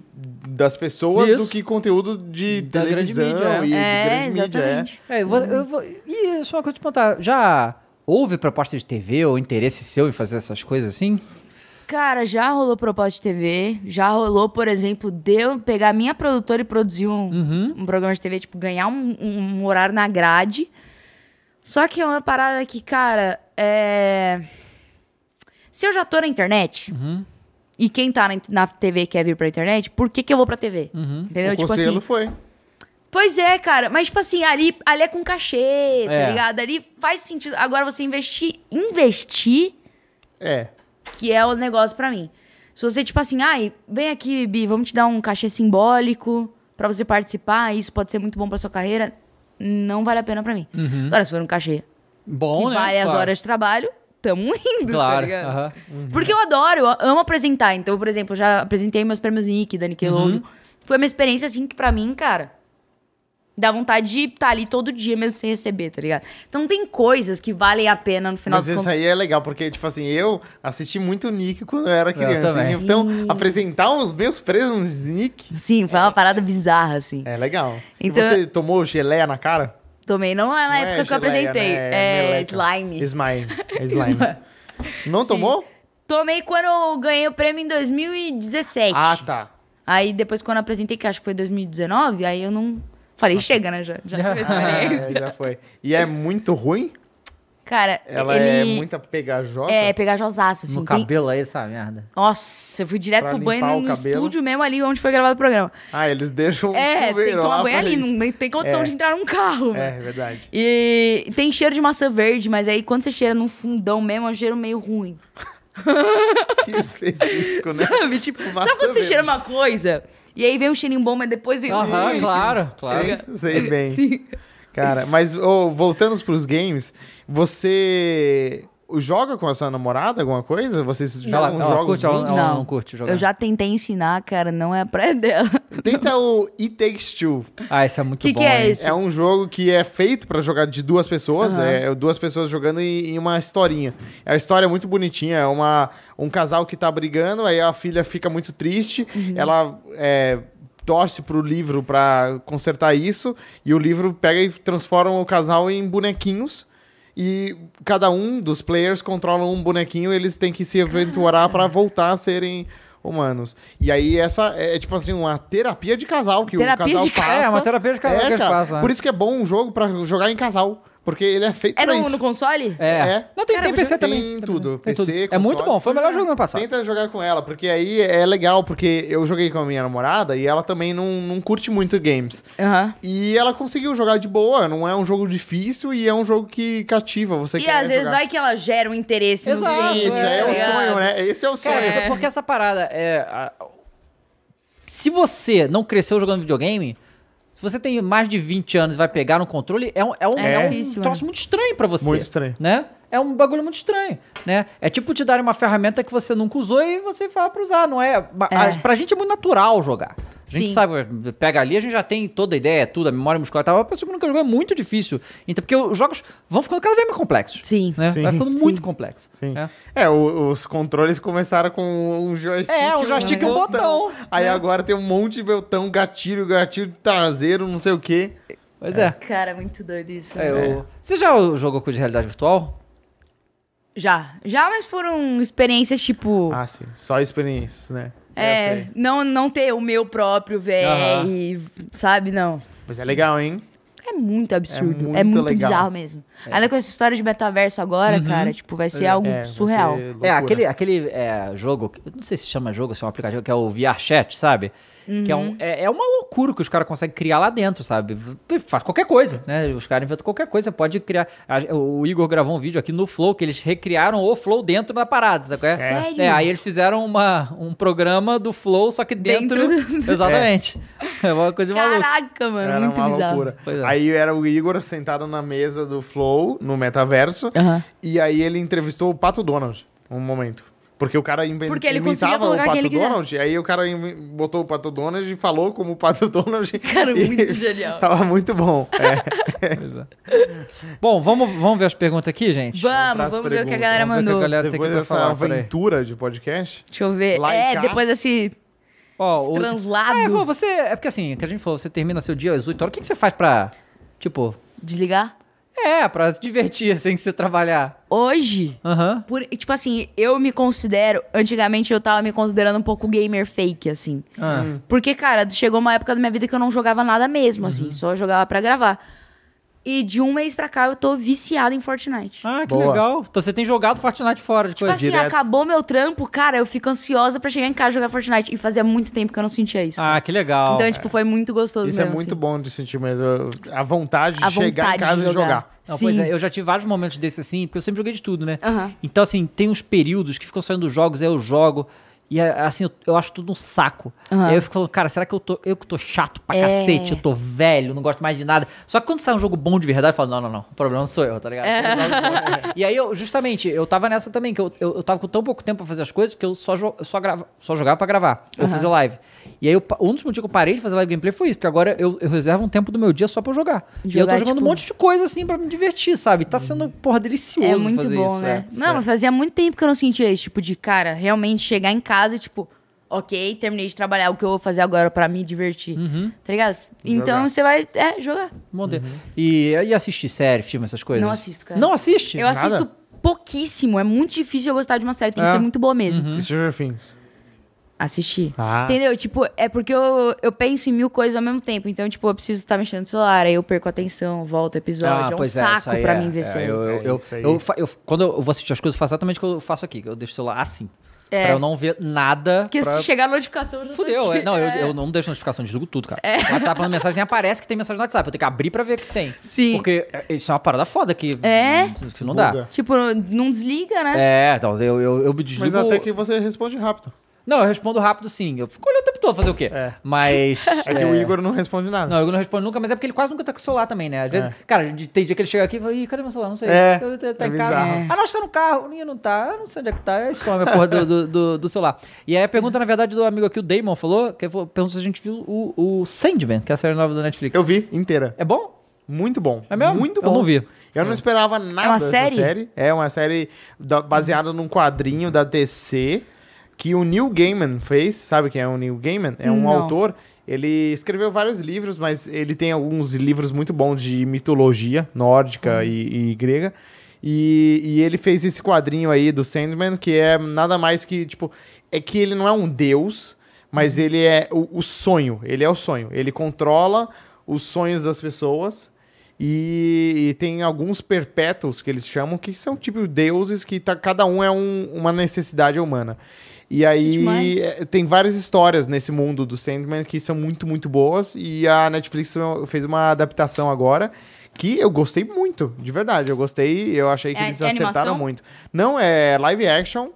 das pessoas Isso. do que conteúdo de Da grande televisão mídia, é. e de É, grande mídia. É. exatamente. É, eu vou, eu vou- e é uma coisa de perguntar. Já houve proposta de TV ou interesse seu em fazer essas coisas assim? Cara, já rolou proposta de TV. Já rolou, por exemplo, de eu pegar a minha produtora e produzir um, Uhum. um programa de TV, tipo, ganhar um, um horário na grade. Só que é uma parada que, cara, é. Se eu já tô na internet, Uhum. e quem tá na, na TV quer vir pra internet, por que, que eu vou pra TV? Uhum. Entendeu? O Tipo assim. foi. Pois é, cara. Mas, tipo assim, ali, ali é com cachê, tá É. ligado? Ali faz sentido. Agora, você investir. Investir É. que é o negócio pra mim. Se você, tipo assim, ai, vem aqui, Bi, vamos te dar um cachê simbólico pra você participar, isso pode ser muito bom pra sua carreira, não vale a pena pra mim. Agora, se for um cachê Bom, que né? vale as Claro. horas de trabalho, tamo indo, tá Claro. ligado? aham. Porque eu adoro, eu amo apresentar. Então, por exemplo, eu já apresentei meus prêmios Nick da Nickelodeon. Uhum. Foi uma experiência, assim, que pra mim, cara, dá vontade de estar ali todo dia mesmo sem receber, tá ligado? Então tem coisas que valem a pena no final Mas isso contos. aí é legal, porque, tipo assim, eu assisti muito Nick quando eu era criança. também. Então, apresentar os meus presos de Nick Sim, foi uma parada bizarra, assim. é legal. Então- E você tomou geleia na cara? Tomei, não é na Não época é que eu apresentei. né? É, meleca. slime. Slime. É slime. Não Sim. tomou? Tomei quando eu ganhei o prêmio em 2017. Ah, tá. Aí depois, quando eu apresentei, que acho que foi 2019, aí eu não. Falei, chega, né? Já, já. É, já foi. E é muito ruim? Cara, Ela ele. é muita pegajosa? É, pegajosaça, assim. No tem- cabelo aí, essa merda. Nossa, eu fui direto Pra pro banho no, estúdio mesmo ali onde foi gravado o programa. Ah, eles deixam É, tem que tomar banho ali, isso. não tem- condição É. de entrar num carro. É, velho. verdade. E tem cheiro de maçã verde, mas aí quando você cheira num fundão mesmo, é um cheiro meio ruim. Que específico, né? Sabe? Tipo, Maçã sabe quando você verde. cheira uma coisa e aí vem um cheirinho bom, mas depois vem Aham, claro, claro. Sei, sei bem. Sim. Cara, mas ô, voltando pros games, você joga com a sua namorada alguma coisa? Vocês Ela, jogam ela jogos curte, ela, juntos? ela Não. não curte jogar. Eu já tentei ensinar, cara, não é a praia dela. Tenta o It Takes Two. Ah, esse é muito Que bom. que é esse? É um jogo que é feito pra jogar de duas pessoas, Aham. é duas pessoas jogando em, em uma historinha. A história é muito bonitinha, é uma, um casal que tá brigando, aí a filha fica muito triste, Uhum. ela é, torce pro livro pra consertar isso, e o livro pega e transforma o casal em bonequinhos. E cada um dos players controla um bonequinho, eles têm que se aventurar pra voltar a serem humanos. E aí essa é, é tipo assim uma terapia de casal que Terapia o casal de passa. É, uma terapia de casal que eles cara. passam, é. Por isso que é bom um jogo pra jogar em casal, porque ele é feito É pra no, isso. no console? É. É. Não, tem, tem Caramba, PC tem também. tudo, Tem PC, tudo. É console. muito bom, foi o melhor jogo do ano passado. Tenta jogar com ela, porque aí é legal, porque eu joguei com a minha namorada e ela também não, não curte muito games. Aham. E ela conseguiu jogar de boa, não é um jogo difícil e é um jogo que cativa. Você E quer às vezes jogar. vai que ela gera um interesse Exato, nos games. Isso, É, é, tá o ligado? sonho, né? Esse é o sonho. Cara, É. porque essa parada é. a- Se você não cresceu jogando videogame, se você tem mais de 20 anos e vai pegar no controle, é um, é um, É é um troço muito estranho pra você. Muito estranho. Né? É um bagulho muito estranho, né? É tipo te darem uma ferramenta que você nunca usou e você fala pra usar, não é? É. a- Pra gente é muito natural jogar. A gente Sim. sabe, pega ali, a gente já tem toda a ideia, tudo, a memória muscular e tal. A pessoa que nunca jogou é muito difícil. Então, porque os jogos vão ficando cada vez mais complexos. Sim. Né? Sim. Vai ficando Sim. muito complexo. Sim. né? É, o- os controles começaram com um joystick. É, um joystick e um botão. Aí né? agora tem um monte de botão, gatilho, gatilho traseiro, não sei o quê. Pois é. Cara, muito doido isso. É, eu- Você já jogou com de realidade virtual? Já. Já, mas foram experiências tipo. Ah, sim. Só experiências, né? É, não, não ter o meu próprio VR, sabe? Não. Mas é legal, hein? É muito absurdo. muito É muito, legal. bizarro mesmo. Ainda com essa história de metaverso agora, cara, tipo, vai ser algo É, vai surreal. ser É, aquele, aquele é, jogo, eu não sei se chama jogo, se é um aplicativo, que é o VR Chat, sabe? Que é, um, é, é uma loucura que os caras conseguem criar lá dentro, sabe? Faz qualquer coisa, né? Os caras inventam qualquer coisa, pode criar. A- O Igor gravou um vídeo aqui no Flow que eles recriaram o Flow dentro da parada, sabe? é? Sério? É, aí eles fizeram uma, um programa do Flow, só que dentro. Dentro Exatamente. É, uma coisa de maluco. Caraca, mano, Era muito uma bizarro. loucura. Pois é. Aí era o Igor sentado na mesa do Flow, no metaverso, Aham. e aí ele entrevistou o Pato Donald um momento. Porque o cara inven- Porque ele imitava o Pato. Donald, aí o cara botou o Pato Donald e falou como o Pato Donald. Cara, e muito genial. Tava muito bom. É. Bom, vamos, vamos ver as perguntas aqui, gente? Vamos, pras vamos ver o que a galera Vamos que a mandou. galera tem Depois que dessa falar, aventura de podcast. Deixa eu ver. É, depois desse Ó, o- translado. É, você. É porque assim, que a gente falou, você termina seu dia às 8 horas. O que, que você faz pra. Tipo. desligar. É, pra se divertir sem você trabalhar. Hoje, Aham. por, tipo assim, eu me considero. Antigamente eu tava me considerando um pouco gamer fake, assim. Ah. Porque, cara, chegou uma época da minha vida que eu não jogava nada mesmo, assim. Uhum. Só jogava pra gravar. E de um mês pra cá eu tô viciada em Fortnite. Ah, que Boa. legal. Então você tem jogado Fortnite fora de Tipo coisa. assim, direto. acabou meu trampo, cara, eu fico ansiosa pra chegar em casa e jogar Fortnite. E fazia muito tempo que eu não sentia isso. Ah, que legal. então, tipo, foi muito gostoso Isso é mesmo. muito assim. bom de sentir mesmo. A vontade de A chegar em casa e jogar. Não, Sim. pois é, eu já tive vários momentos desses assim, porque eu sempre joguei de tudo, né? Aham. Então, assim, tem uns períodos que ficam saindo jogos, aí eu jogo. E é, assim, eu, eu acho tudo um saco. E aí eu fico falando, cara, será que eu tô, eu que tô chato pra É. cacete? Eu tô velho, não gosto mais de nada. Só que quando sai um jogo bom de verdade, eu falo, não, não, não, o problema sou eu, tá ligado? E aí, eu, justamente, eu tava nessa também, que eu, eu, eu tava com tão pouco tempo pra fazer as coisas que eu só, jo- só, grava, só jogava pra gravar, ou fazer live. E aí, eu um dos motivos que eu parei de fazer live gameplay foi isso, porque agora eu, eu reservo um tempo do meu dia só pra eu jogar. e eu tô Jogar, jogando tipo- um monte de coisa, assim, pra me divertir, sabe? Tá sendo, porra, delicioso É muito fazer bom, isso, né? é. Não, mas fazia muito tempo que eu não sentia isso. Tipo, de, cara, realmente chegar em casa e, tipo, ok, terminei de trabalhar, o que eu vou fazer agora pra me divertir? Uhum. Tá ligado? Então Jogar. você vai, é, jogar. Bom dia. E, e assistir série, filme, essas coisas? Não assisto, cara. Não assiste? Eu Nada? assisto pouquíssimo. É muito difícil eu gostar de uma série. Tem que É. ser muito boa mesmo. E Stranger Things. Assistir. Ah. Entendeu? Tipo, é porque eu, eu penso em mil coisas ao mesmo tempo. Então, tipo, eu preciso estar mexendo no celular. Aí eu perco a atenção, volto o episódio. é um pois saco aí pra é. mim ver É, série. Eu, eu, É eu, eu eu- quando eu vou assistir as coisas, eu faço exatamente o que eu faço aqui. que Eu deixo o celular assim. É. Pra eu não ver nada. Porque pra... se chegar a notificação, eu já Fudeu, é. Não, eu, É. eu não deixo notificação, desligo tudo, cara. O WhatsApp, quando a mensagem nem aparece que tem mensagem no WhatsApp. Eu tenho que abrir pra ver que tem. Sim. Porque é, isso é uma parada foda que, É? que não dá. Buga. Tipo, não desliga, né? É, então eu, eu, eu me desligo. Mas até que você responde rápido. Não, eu respondo rápido sim. Eu fico olhando o tempo todo fazer o quê? É. Mas. É que o Igor não responde nada. Não, eu não respondo nunca, mas é porque ele quase nunca tá com o celular também, né? Às vezes, É. cara, tem dia que ele chega aqui e fala, ih, cadê meu celular? Não sei. É, Tá, tá é em casa. Ah, nós tá no carro. Ninguém não tá. Eu não sei onde é que tá. Aí some a porra do, do, do- do celular. E aí a pergunta, na verdade, do amigo aqui, o Damon, falou, que falou- perguntou se a gente viu o, o Sandman, que é a série nova da Netflix. Eu vi inteira. É bom? Muito bom. É mesmo? Muito Eu bom. não vi. Eu não esperava nada uma dessa série? série. É uma série da- baseada num quadrinho da DC que o Neil Gaiman fez. Sabe quem é o Neil Gaiman? É um Não. autor. Ele escreveu vários livros, mas ele tem alguns livros muito bons de mitologia nórdica e, e grega. E, e ele fez esse quadrinho aí do Sandman, que é nada mais que, tipo, é que ele não é um deus, mas ele é o, o sonho. Ele é o sonho. Ele controla os sonhos das pessoas. E, e tem alguns perpétuos que eles chamam, que são tipo deuses que tá, cada um é um- uma necessidade humana. E aí demais. é, tem várias histórias nesse mundo do Sandman que são muito, muito boas. E a Netflix fez uma adaptação agora que eu gostei muito, de verdade. Eu gostei, eu achei que É- eles é acertaram animação? muito. Não, é live action.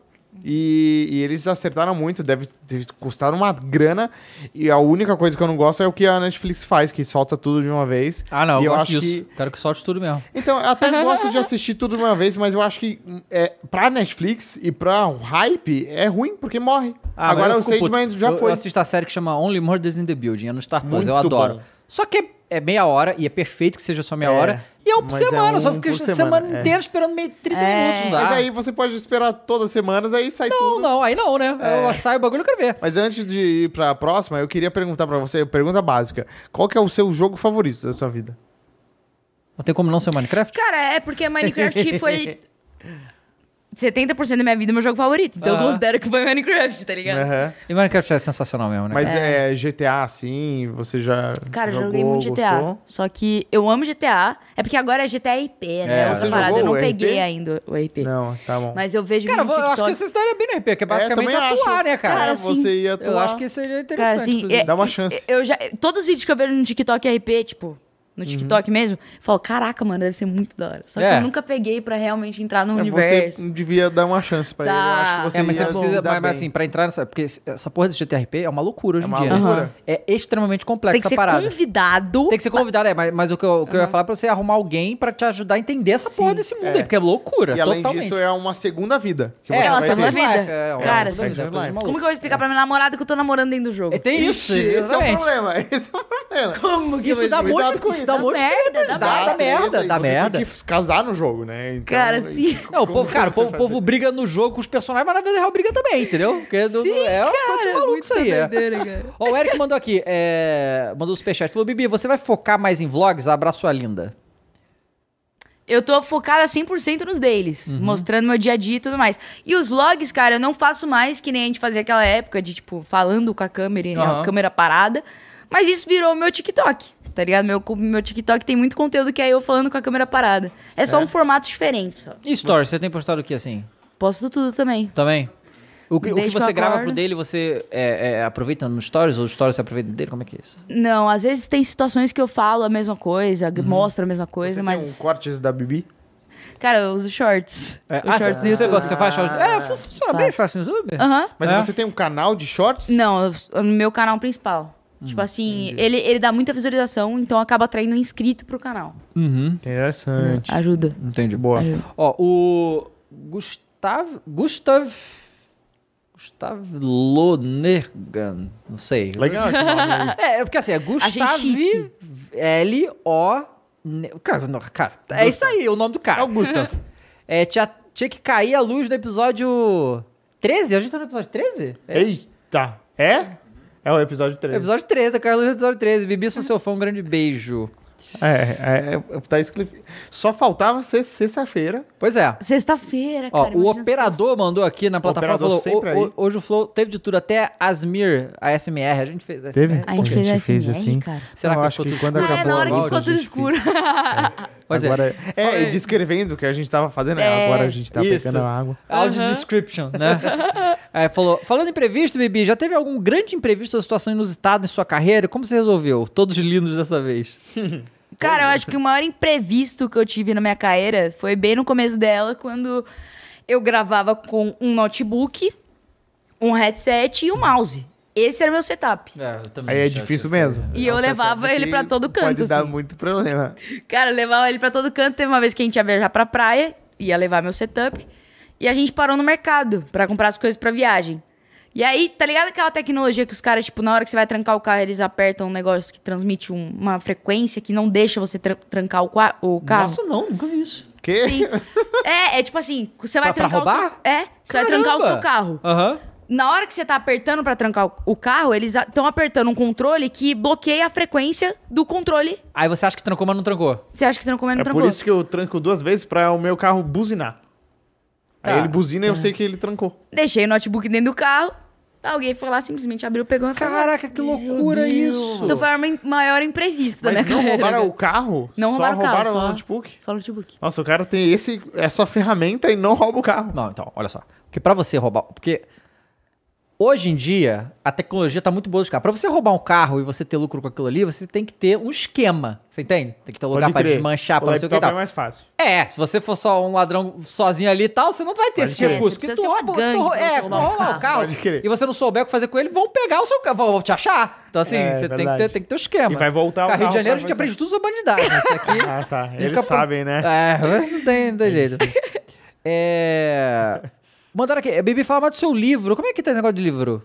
E, e eles acertaram muito, deve ter custado uma grana. E a única coisa que eu não gosto é o que a Netflix faz, que solta tudo de uma vez. Ah, não, eu, eu acho disso. que- Quero que solte tudo mesmo. Então, eu até gosto de assistir tudo de uma vez, mas eu acho que é, pra Netflix e pra hype é ruim, porque morre. Ah, Agora o mas já eu, foi. Eu assisto a série que chama Only Murders in the Building, é no Star Plus, Muito eu adoro. bom. Só que é- é meia hora, e é perfeito que seja só meia É, hora. E é um por mas é semana, só um fica por semana, semana, é. inteira esperando meio 30 É. minutos, não dá. Mas aí você pode esperar todas as semanas, aí sai Não, tudo. não, aí não, né? É. Eu saio o bagulho e quero ver. Mas antes de ir pra próxima, eu queria perguntar pra você, pergunta básica. Qual que é o seu jogo favorito da sua vida? Não tem como não ser Minecraft? Cara, é porque Minecraft foi. 70% da minha vida é meu jogo favorito. Então eu considero que foi Minecraft, tá ligado? E Minecraft é sensacional mesmo, né? Mas é. GTA, assim, você já. Cara, eu jogou, joguei muito GTA. gostou? Só que eu amo GTA. É porque agora é GTA RP, né? É, Outra parada. Eu não peguei RP? ainda o RP. Não, tá bom. Mas eu vejo Cara, eu, eu acho que TikTok. você se daria bem no RP, que é basicamente também atuar, acho. né, cara? Cara, É, sim. você ia atuar. eu acho que seria interessante. Cara, assim, inclusive. é- Dá uma chance. Eu já, todos os vídeos que eu vejo no TikTok RP, tipo, no Uhum. TikTok mesmo, eu falo, caraca, mano, deve ser muito da hora. Só que É. eu nunca peguei pra realmente entrar no É, universo. Você devia dar uma chance pra ele. Eu Tá. acho que você É, mas você precisa, mas, mas assim, pra entrar nessa. Porque essa porra desse GTRP é uma loucura hoje É em uma dia, né? loucura. É extremamente complexa Tem que essa ser parada. convidado. Tem que ser convidado, é, mas, mas o que, eu, o que eu ia falar é pra você arrumar alguém pra te ajudar a entender essa porra desse mundo aí, porque é loucura, E além totalmente. disso, é uma segunda vida. Que É, uma segunda ter. vida. É, Cara. Como que eu vou explicar pra minha namorada que eu tô namorando dentro do jogo? É, Tem isso, Ixi, esse é o problema. Esse é o problema. Como Isso dá Cuidado monte com de isso. dá um Dá monte de merda, treta, dá dá, dá merda, dá merda. Tem que casar no jogo, né? Então, Cara, sim. Não, o povo, cara, o povo, povo briga no jogo com os personagens, mas na vida real briga também, entendeu? Porque do- Sim, é uma coisa de maluco muito isso aí. É. doideira. Ó, o Eric mandou aqui, é, mandou o superchat, falou, Bibi, você vai focar mais em vlogs? Abraço sua linda. Eu tô focada 100% nos deles, Uhum. mostrando meu dia a dia e tudo mais. E os vlogs, cara, eu não faço mais que nem a gente fazia aquela época de, tipo, falando com a câmera e Aham. a câmera parada. Mas isso virou meu TikTok, tá ligado? Meu, meu TikTok tem muito conteúdo que é eu falando com a câmera parada. É só um formato diferente só. E stories, você tem postado o que assim? Posto tudo também. Também? O que, o que você grava pro dele, você é, é, aproveita no stories? Ou os stories você aproveita dele? Como é que é isso? Não, às vezes tem situações que eu falo a mesma coisa, Uhum. mostro a mesma Você coisa, tem mas. um cortes da Bibi? Cara, eu uso shorts. É, ah, shorts você, você faz shorts? É, fu- funciona bem Faço. shorts no YouTube? Aham. Mas É? você tem um canal de shorts? Não, no meu canal principal. Hum, tipo assim, ele, ele dá muita visualização, então acaba atraindo um inscrito pro canal. Uhum, Interessante. Ajuda. entendi. Boa. Ajuda. Ó, o Gustav... Gustav... Gustav Lonergan, não sei. Legal esse nome aí. É, é porque assim, é Gustav. L-O... Cara, não, cara, é isso aí, o nome do cara. É o Gustav. É, tinha, tinha que cair a luz do episódio 13? A gente tá no episódio 13? É, Eita. É? É o episódio 3. episódio 13, caiu a luz do episódio 13. Bibi, sou seu fã, um grande beijo. É, é, é, tá escrito. Só faltava ser sexta-feira. Pois é. Sexta-feira, Ó, cara. o imagina se operador mandou aqui na plataforma operador falou: sempre "O- o- aí." hoje o Flow teve de tudo, até Asmir, a SMR. A gente fez. a Teve? SMR. A gente fez a gente fez SMR, assim. cara. Será Eu que acho ficou que tudo quando? Ah, é acabou na hora que ficou tudo escuro. Pois é. Agora, é, Foi- descrevendo o que a gente tava fazendo, né? É. agora a gente tá Isso. pegando a água. Audio Aham. description, né? Aí falou: falando em imprevisto, Bibi, já teve algum grande imprevisto ou situação inusitada em sua carreira? Como você resolveu? Todos lindos dessa vez. Cara, eu acho que o maior imprevisto que eu tive na minha carreira foi bem no começo dela, quando eu gravava com um notebook, um headset e um mouse. Esse era o meu setup. É, eu também. Aí é difícil mesmo. E eu levava ele pra todo canto, Pode dar assim. muito problema. Cara, eu levava ele pra todo canto. Teve uma vez que a gente ia viajar pra praia, ia levar meu setup. E a gente parou no mercado pra comprar as coisas pra viagem. E aí, tá ligado aquela tecnologia que os caras, tipo, na hora que você vai trancar o carro, eles apertam um negócio que transmite um- uma frequência que não deixa você tra- trancar o, o carro? Nossa, não, nunca vi isso. Que? Sim. É, é tipo assim, você vai Pra- pra trancar o roubar? seu... É, você vai trancar o Caramba! seu carro. Aham. Na hora que você tá apertando pra trancar o- carro, eles estão apertando um controle que bloqueia a frequência do controle. Aí você acha que trancou, mas não trancou. Você acha que trancou, mas não É trancou. por isso que eu tranco duas vezes pra o meu carro buzinar. Tá. Aí ele buzina e eu sei que ele trancou. Deixei o notebook dentro do carro. Alguém foi lá, simplesmente abriu, pegou e lá. Caraca, que loucura isso. Então foi a ma- maior imprevisto da Mas minha não carreira. roubaram o carro? Não só roubaram o carro, roubaram só- o notebook? Só o notebook. Nossa, o cara tem esse, essa ferramenta e não rouba o carro. Não, então, olha só. Porque pra você roubar. Porque hoje em dia, a tecnologia tá muito boa dos carros. Pra você roubar um carro e você ter lucro com aquilo ali, você tem que ter um esquema. Você entende? Tem que ter um lugar crer. desmanchar, pra o não sei o que e tal. é mais fácil. É, se você for só um ladrão sozinho ali e tal, você não vai ter Pode esse recurso. É, Porque você tu rouba, tu, é, tu roubar um roubar o carro. carro e você não souber o que fazer com ele, vão pegar o seu carro, vão te achar. Então, assim, É, você tem que, ter, tem que ter um esquema. E vai voltar o Rio de carro Janeiro a gente aprende tudo sobre bandidagem. Isso aqui Ah, tá. Eles sabem, né? É, mas não tem, não tem jeito. É... Mandaram aqui. Bibi, fala mais do seu livro. Como é que tá esse negócio de livro?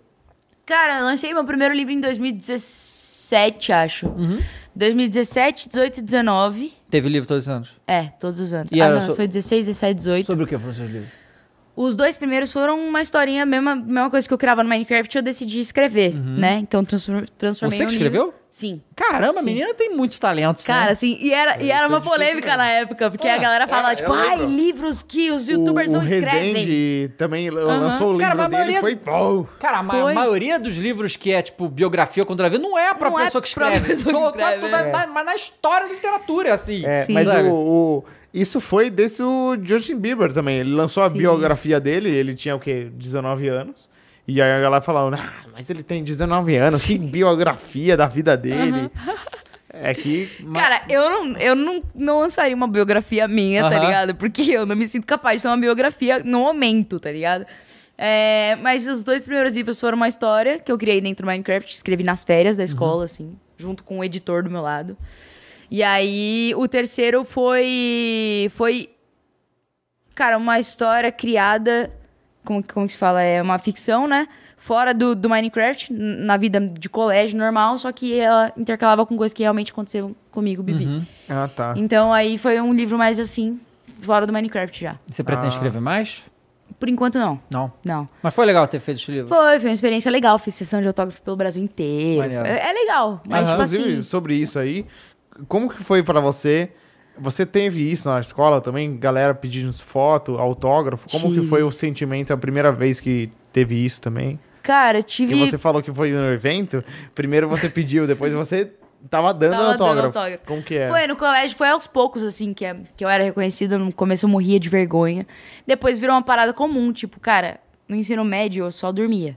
Cara, eu lancei meu primeiro livro em 2017, acho. Uhum. 2017, 18 e 19. Teve livro todos os anos. É, todos os anos. E ah, era não, so- foi 16, 17, 18. Sobre o que foram seus livros? Os dois primeiros foram uma historinha, mesma, mesma coisa que eu criava no Minecraft, eu decidi escrever, né? Então transform- transformei Uhum. Você que livro. escreveu? Sim. Caramba, a Sim. menina tem muitos talentos, Cara, né? assim, e era, e era uma polêmica na época, porque a galera falava, é, tipo, ai, livros que os youtubers o, não o escrevem. Rezende também lançou o livro Cara, a dele, maioria- foi pô. Cara, a Foi. maioria dos livros que é, tipo, biografia contra a vida, não é a própria Não é pessoa que a própria escreve. pessoa que escreve, é. mas na história da literatura, assim. É, Sim. mas o- isso foi desde o Justin Bieber também. Ele lançou a Sim. biografia dele, ele tinha o quê? 19 anos. E aí a galera falou, ah, mas ele tem 19 anos, que biografia da vida dele. É que. Cara, eu não, eu não, não lançaria uma biografia minha, tá Aham. ligado? Porque eu não me sinto capaz de ter uma biografia no momento, tá ligado? É, mas os dois primeiros livros foram uma história que eu criei dentro do Minecraft, escrevi nas férias da escola, assim, junto com o editor do meu lado. E aí, o terceiro foi. Foi. Cara, uma história criada. Como, como que se fala? É uma ficção, né? Fora do, do Minecraft, na vida de colégio normal, só que ela intercalava com coisas que realmente aconteceram comigo, Bibi. Ah, tá. Então aí foi um livro mais assim, fora do Minecraft já. Você pretende Ah. escrever mais? Por enquanto, não. Não. Não. Mas foi legal ter feito esse livro. Foi, foi uma experiência legal. Fiz sessão de autógrafo pelo Brasil inteiro. Maneiro. É, é legal, mas Aham. tipo Inclusive, assim... sobre isso aí, como que foi pra você? Você teve isso na escola também? Galera pedindo foto, autógrafo? Como que Tive. foi o sentimento a primeira vez que teve isso também? Cara, Que tive... você falou que foi no evento, primeiro você pediu, depois você tava dando Tava dando autógrafo. autógrafo. Como que é? Foi no colégio, foi aos poucos, assim, que, é- que eu era reconhecida. No começo eu morria de vergonha. Depois virou uma parada comum, tipo, cara, no ensino médio eu só dormia.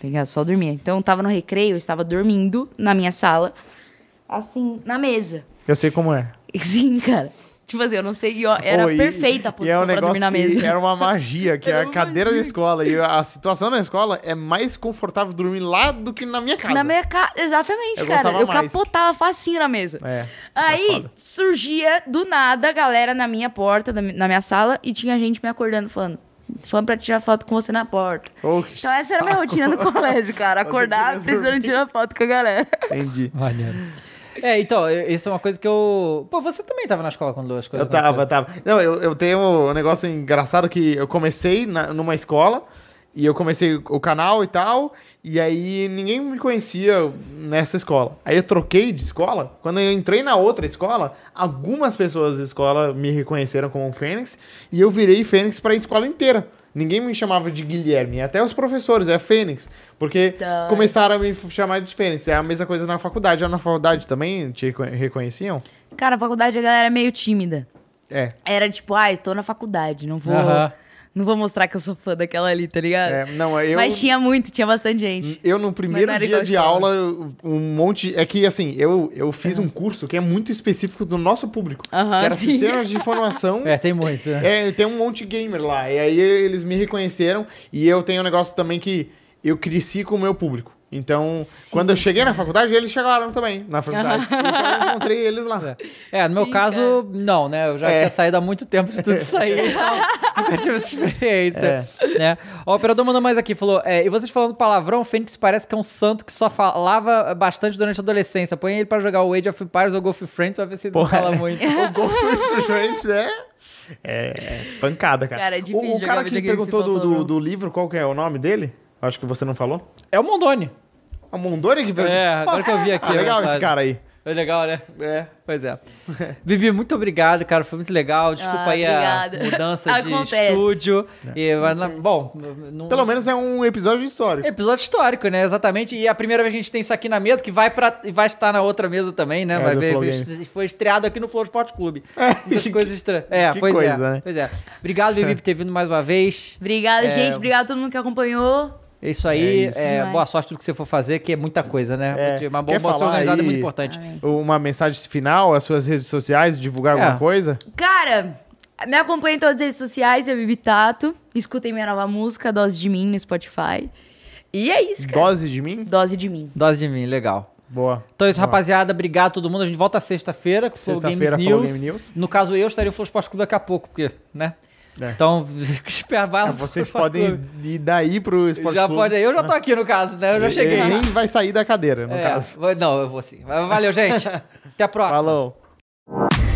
Tá ligado? Só dormia. Então eu tava no recreio, eu estava dormindo na minha sala, assim, na mesa. Eu sei como é. Sim, cara. Tipo assim, eu não sei, era Pô, e- perfeita a e posição é um pra dormir na mesa. Era uma magia, que Era a cadeira da escola e a situação na escola é mais confortável dormir lá do que na minha casa. Na minha casa, exatamente, Eu cara. Eu mais. capotava facinho na mesa. É. Aí foda. surgia do nada a galera na minha porta, na mi- na minha sala, e tinha gente me acordando falando. Falando pra tirar foto com você na porta. Oh, Então essa era a minha saco. rotina no colégio, cara. Acordar precisando tirar foto com a galera. Entendi. Maneiro. É, então, isso é uma coisa que eu. Pô, você também tava na escola quando as coisas Eu tava, aconteceram. tava. Não, eu, eu tenho um negócio engraçado que eu comecei na- numa escola e eu comecei o canal e tal, e aí ninguém me conhecia nessa escola. Aí eu troquei de escola. Quando eu entrei na outra escola, algumas pessoas da escola me reconheceram como um Fênix e eu virei Fênix pra escola inteira. Ninguém me chamava de Guilherme, até os professores, é Fênix. Porque hora. começaram a me chamar de Fênix. É a mesma coisa na faculdade. Já na faculdade também te reco- reconheciam? Cara, na faculdade a galera é meio tímida. É. Era tipo, ah, estou na faculdade, não vou. Aham. Não vou mostrar que eu sou fã daquela ali, tá ligado? É, não, eu, Mas tinha muito, tinha bastante gente. eu no primeiro dia de aula, um monte. É que assim, eu, eu fiz um curso que é muito específico do nosso público. Aham, que era sim. sistemas de informação. É, tem muito. né? É, tem um monte de gamer lá. E aí eles me reconheceram. E eu tenho um negócio também que eu cresci com o meu público. Então, Sim. quando eu cheguei na faculdade, eles chegaram também na faculdade. então eu encontrei eles lá. É, no meu Sim, caso, não, né? Eu já É. tinha saído há muito tempo de tudo isso aí, então nunca tive essa experiência. Né? Ó, o operador mandou mais aqui, falou: é, e vocês falando palavrão, o Fênix parece que é um santo que só falava bastante durante a adolescência. Põe ele pra jogar o Age of Empires ou Golf Friends pra ver se ele não Porra, fala é. muito. O Golf Friends é. É pancada, cara. Cara, é difícil o, o jogar cara que perguntou do, do, do livro, qual que é o nome dele? Acho que você não falou. É o Mondoni. A Mondoni que perguntou. É, agora que eu vi aqui. Ah, a legal esse cara aí. É legal, né? É. Pois é. Bibi, muito obrigado, cara. Foi muito legal. Desculpa Ah, aí a obrigada. mudança de estúdio. E, mas, na- bom, não... Pelo menos é um episódio histórico. Episódio histórico, né? Exatamente. E é a primeira vez que a gente tem isso aqui na mesa, que vai, pra, e vai estar na outra mesa também, né? É, vai ver, foi, foi estreado aqui no Flow Sport Clube. Muitas coisas estranhas. É, que pois coisa, é. né? Pois é. Obrigado, Bibi, por ter vindo mais uma vez. Obrigada, É. gente. Obrigada a todo mundo que acompanhou. É isso aí. É isso. É, boa sorte tudo que você for fazer, que é muita coisa, né? É. Uma Quer boa falar organizada é muito importante. Amém. Uma mensagem final, as suas redes sociais, divulgar É. alguma coisa? Cara, me acompanhem em todas as redes sociais, eu Bibi Tato. Escutem minha nova música, Dose de Mim, no Spotify. E é isso, cara. Dose de mim? Dose de Mim. Dose de mim, legal. Boa. Então é isso, Boa. rapaziada. Obrigado a todo mundo. A gente volta sexta-feira com o Flow Games News. Game News. No caso, eu estaria no Flow Sport Clube daqui a pouco, porque, né? É. Então, espera, vai lá Ah, no vocês podem ir daí pro Esporte já Clube. pode, eu já tô aqui no caso, né? Eu já cheguei. Ele nem vai sair da cadeira, no É, caso. Não, eu vou sim. Valeu, gente. Até a próxima. Falou.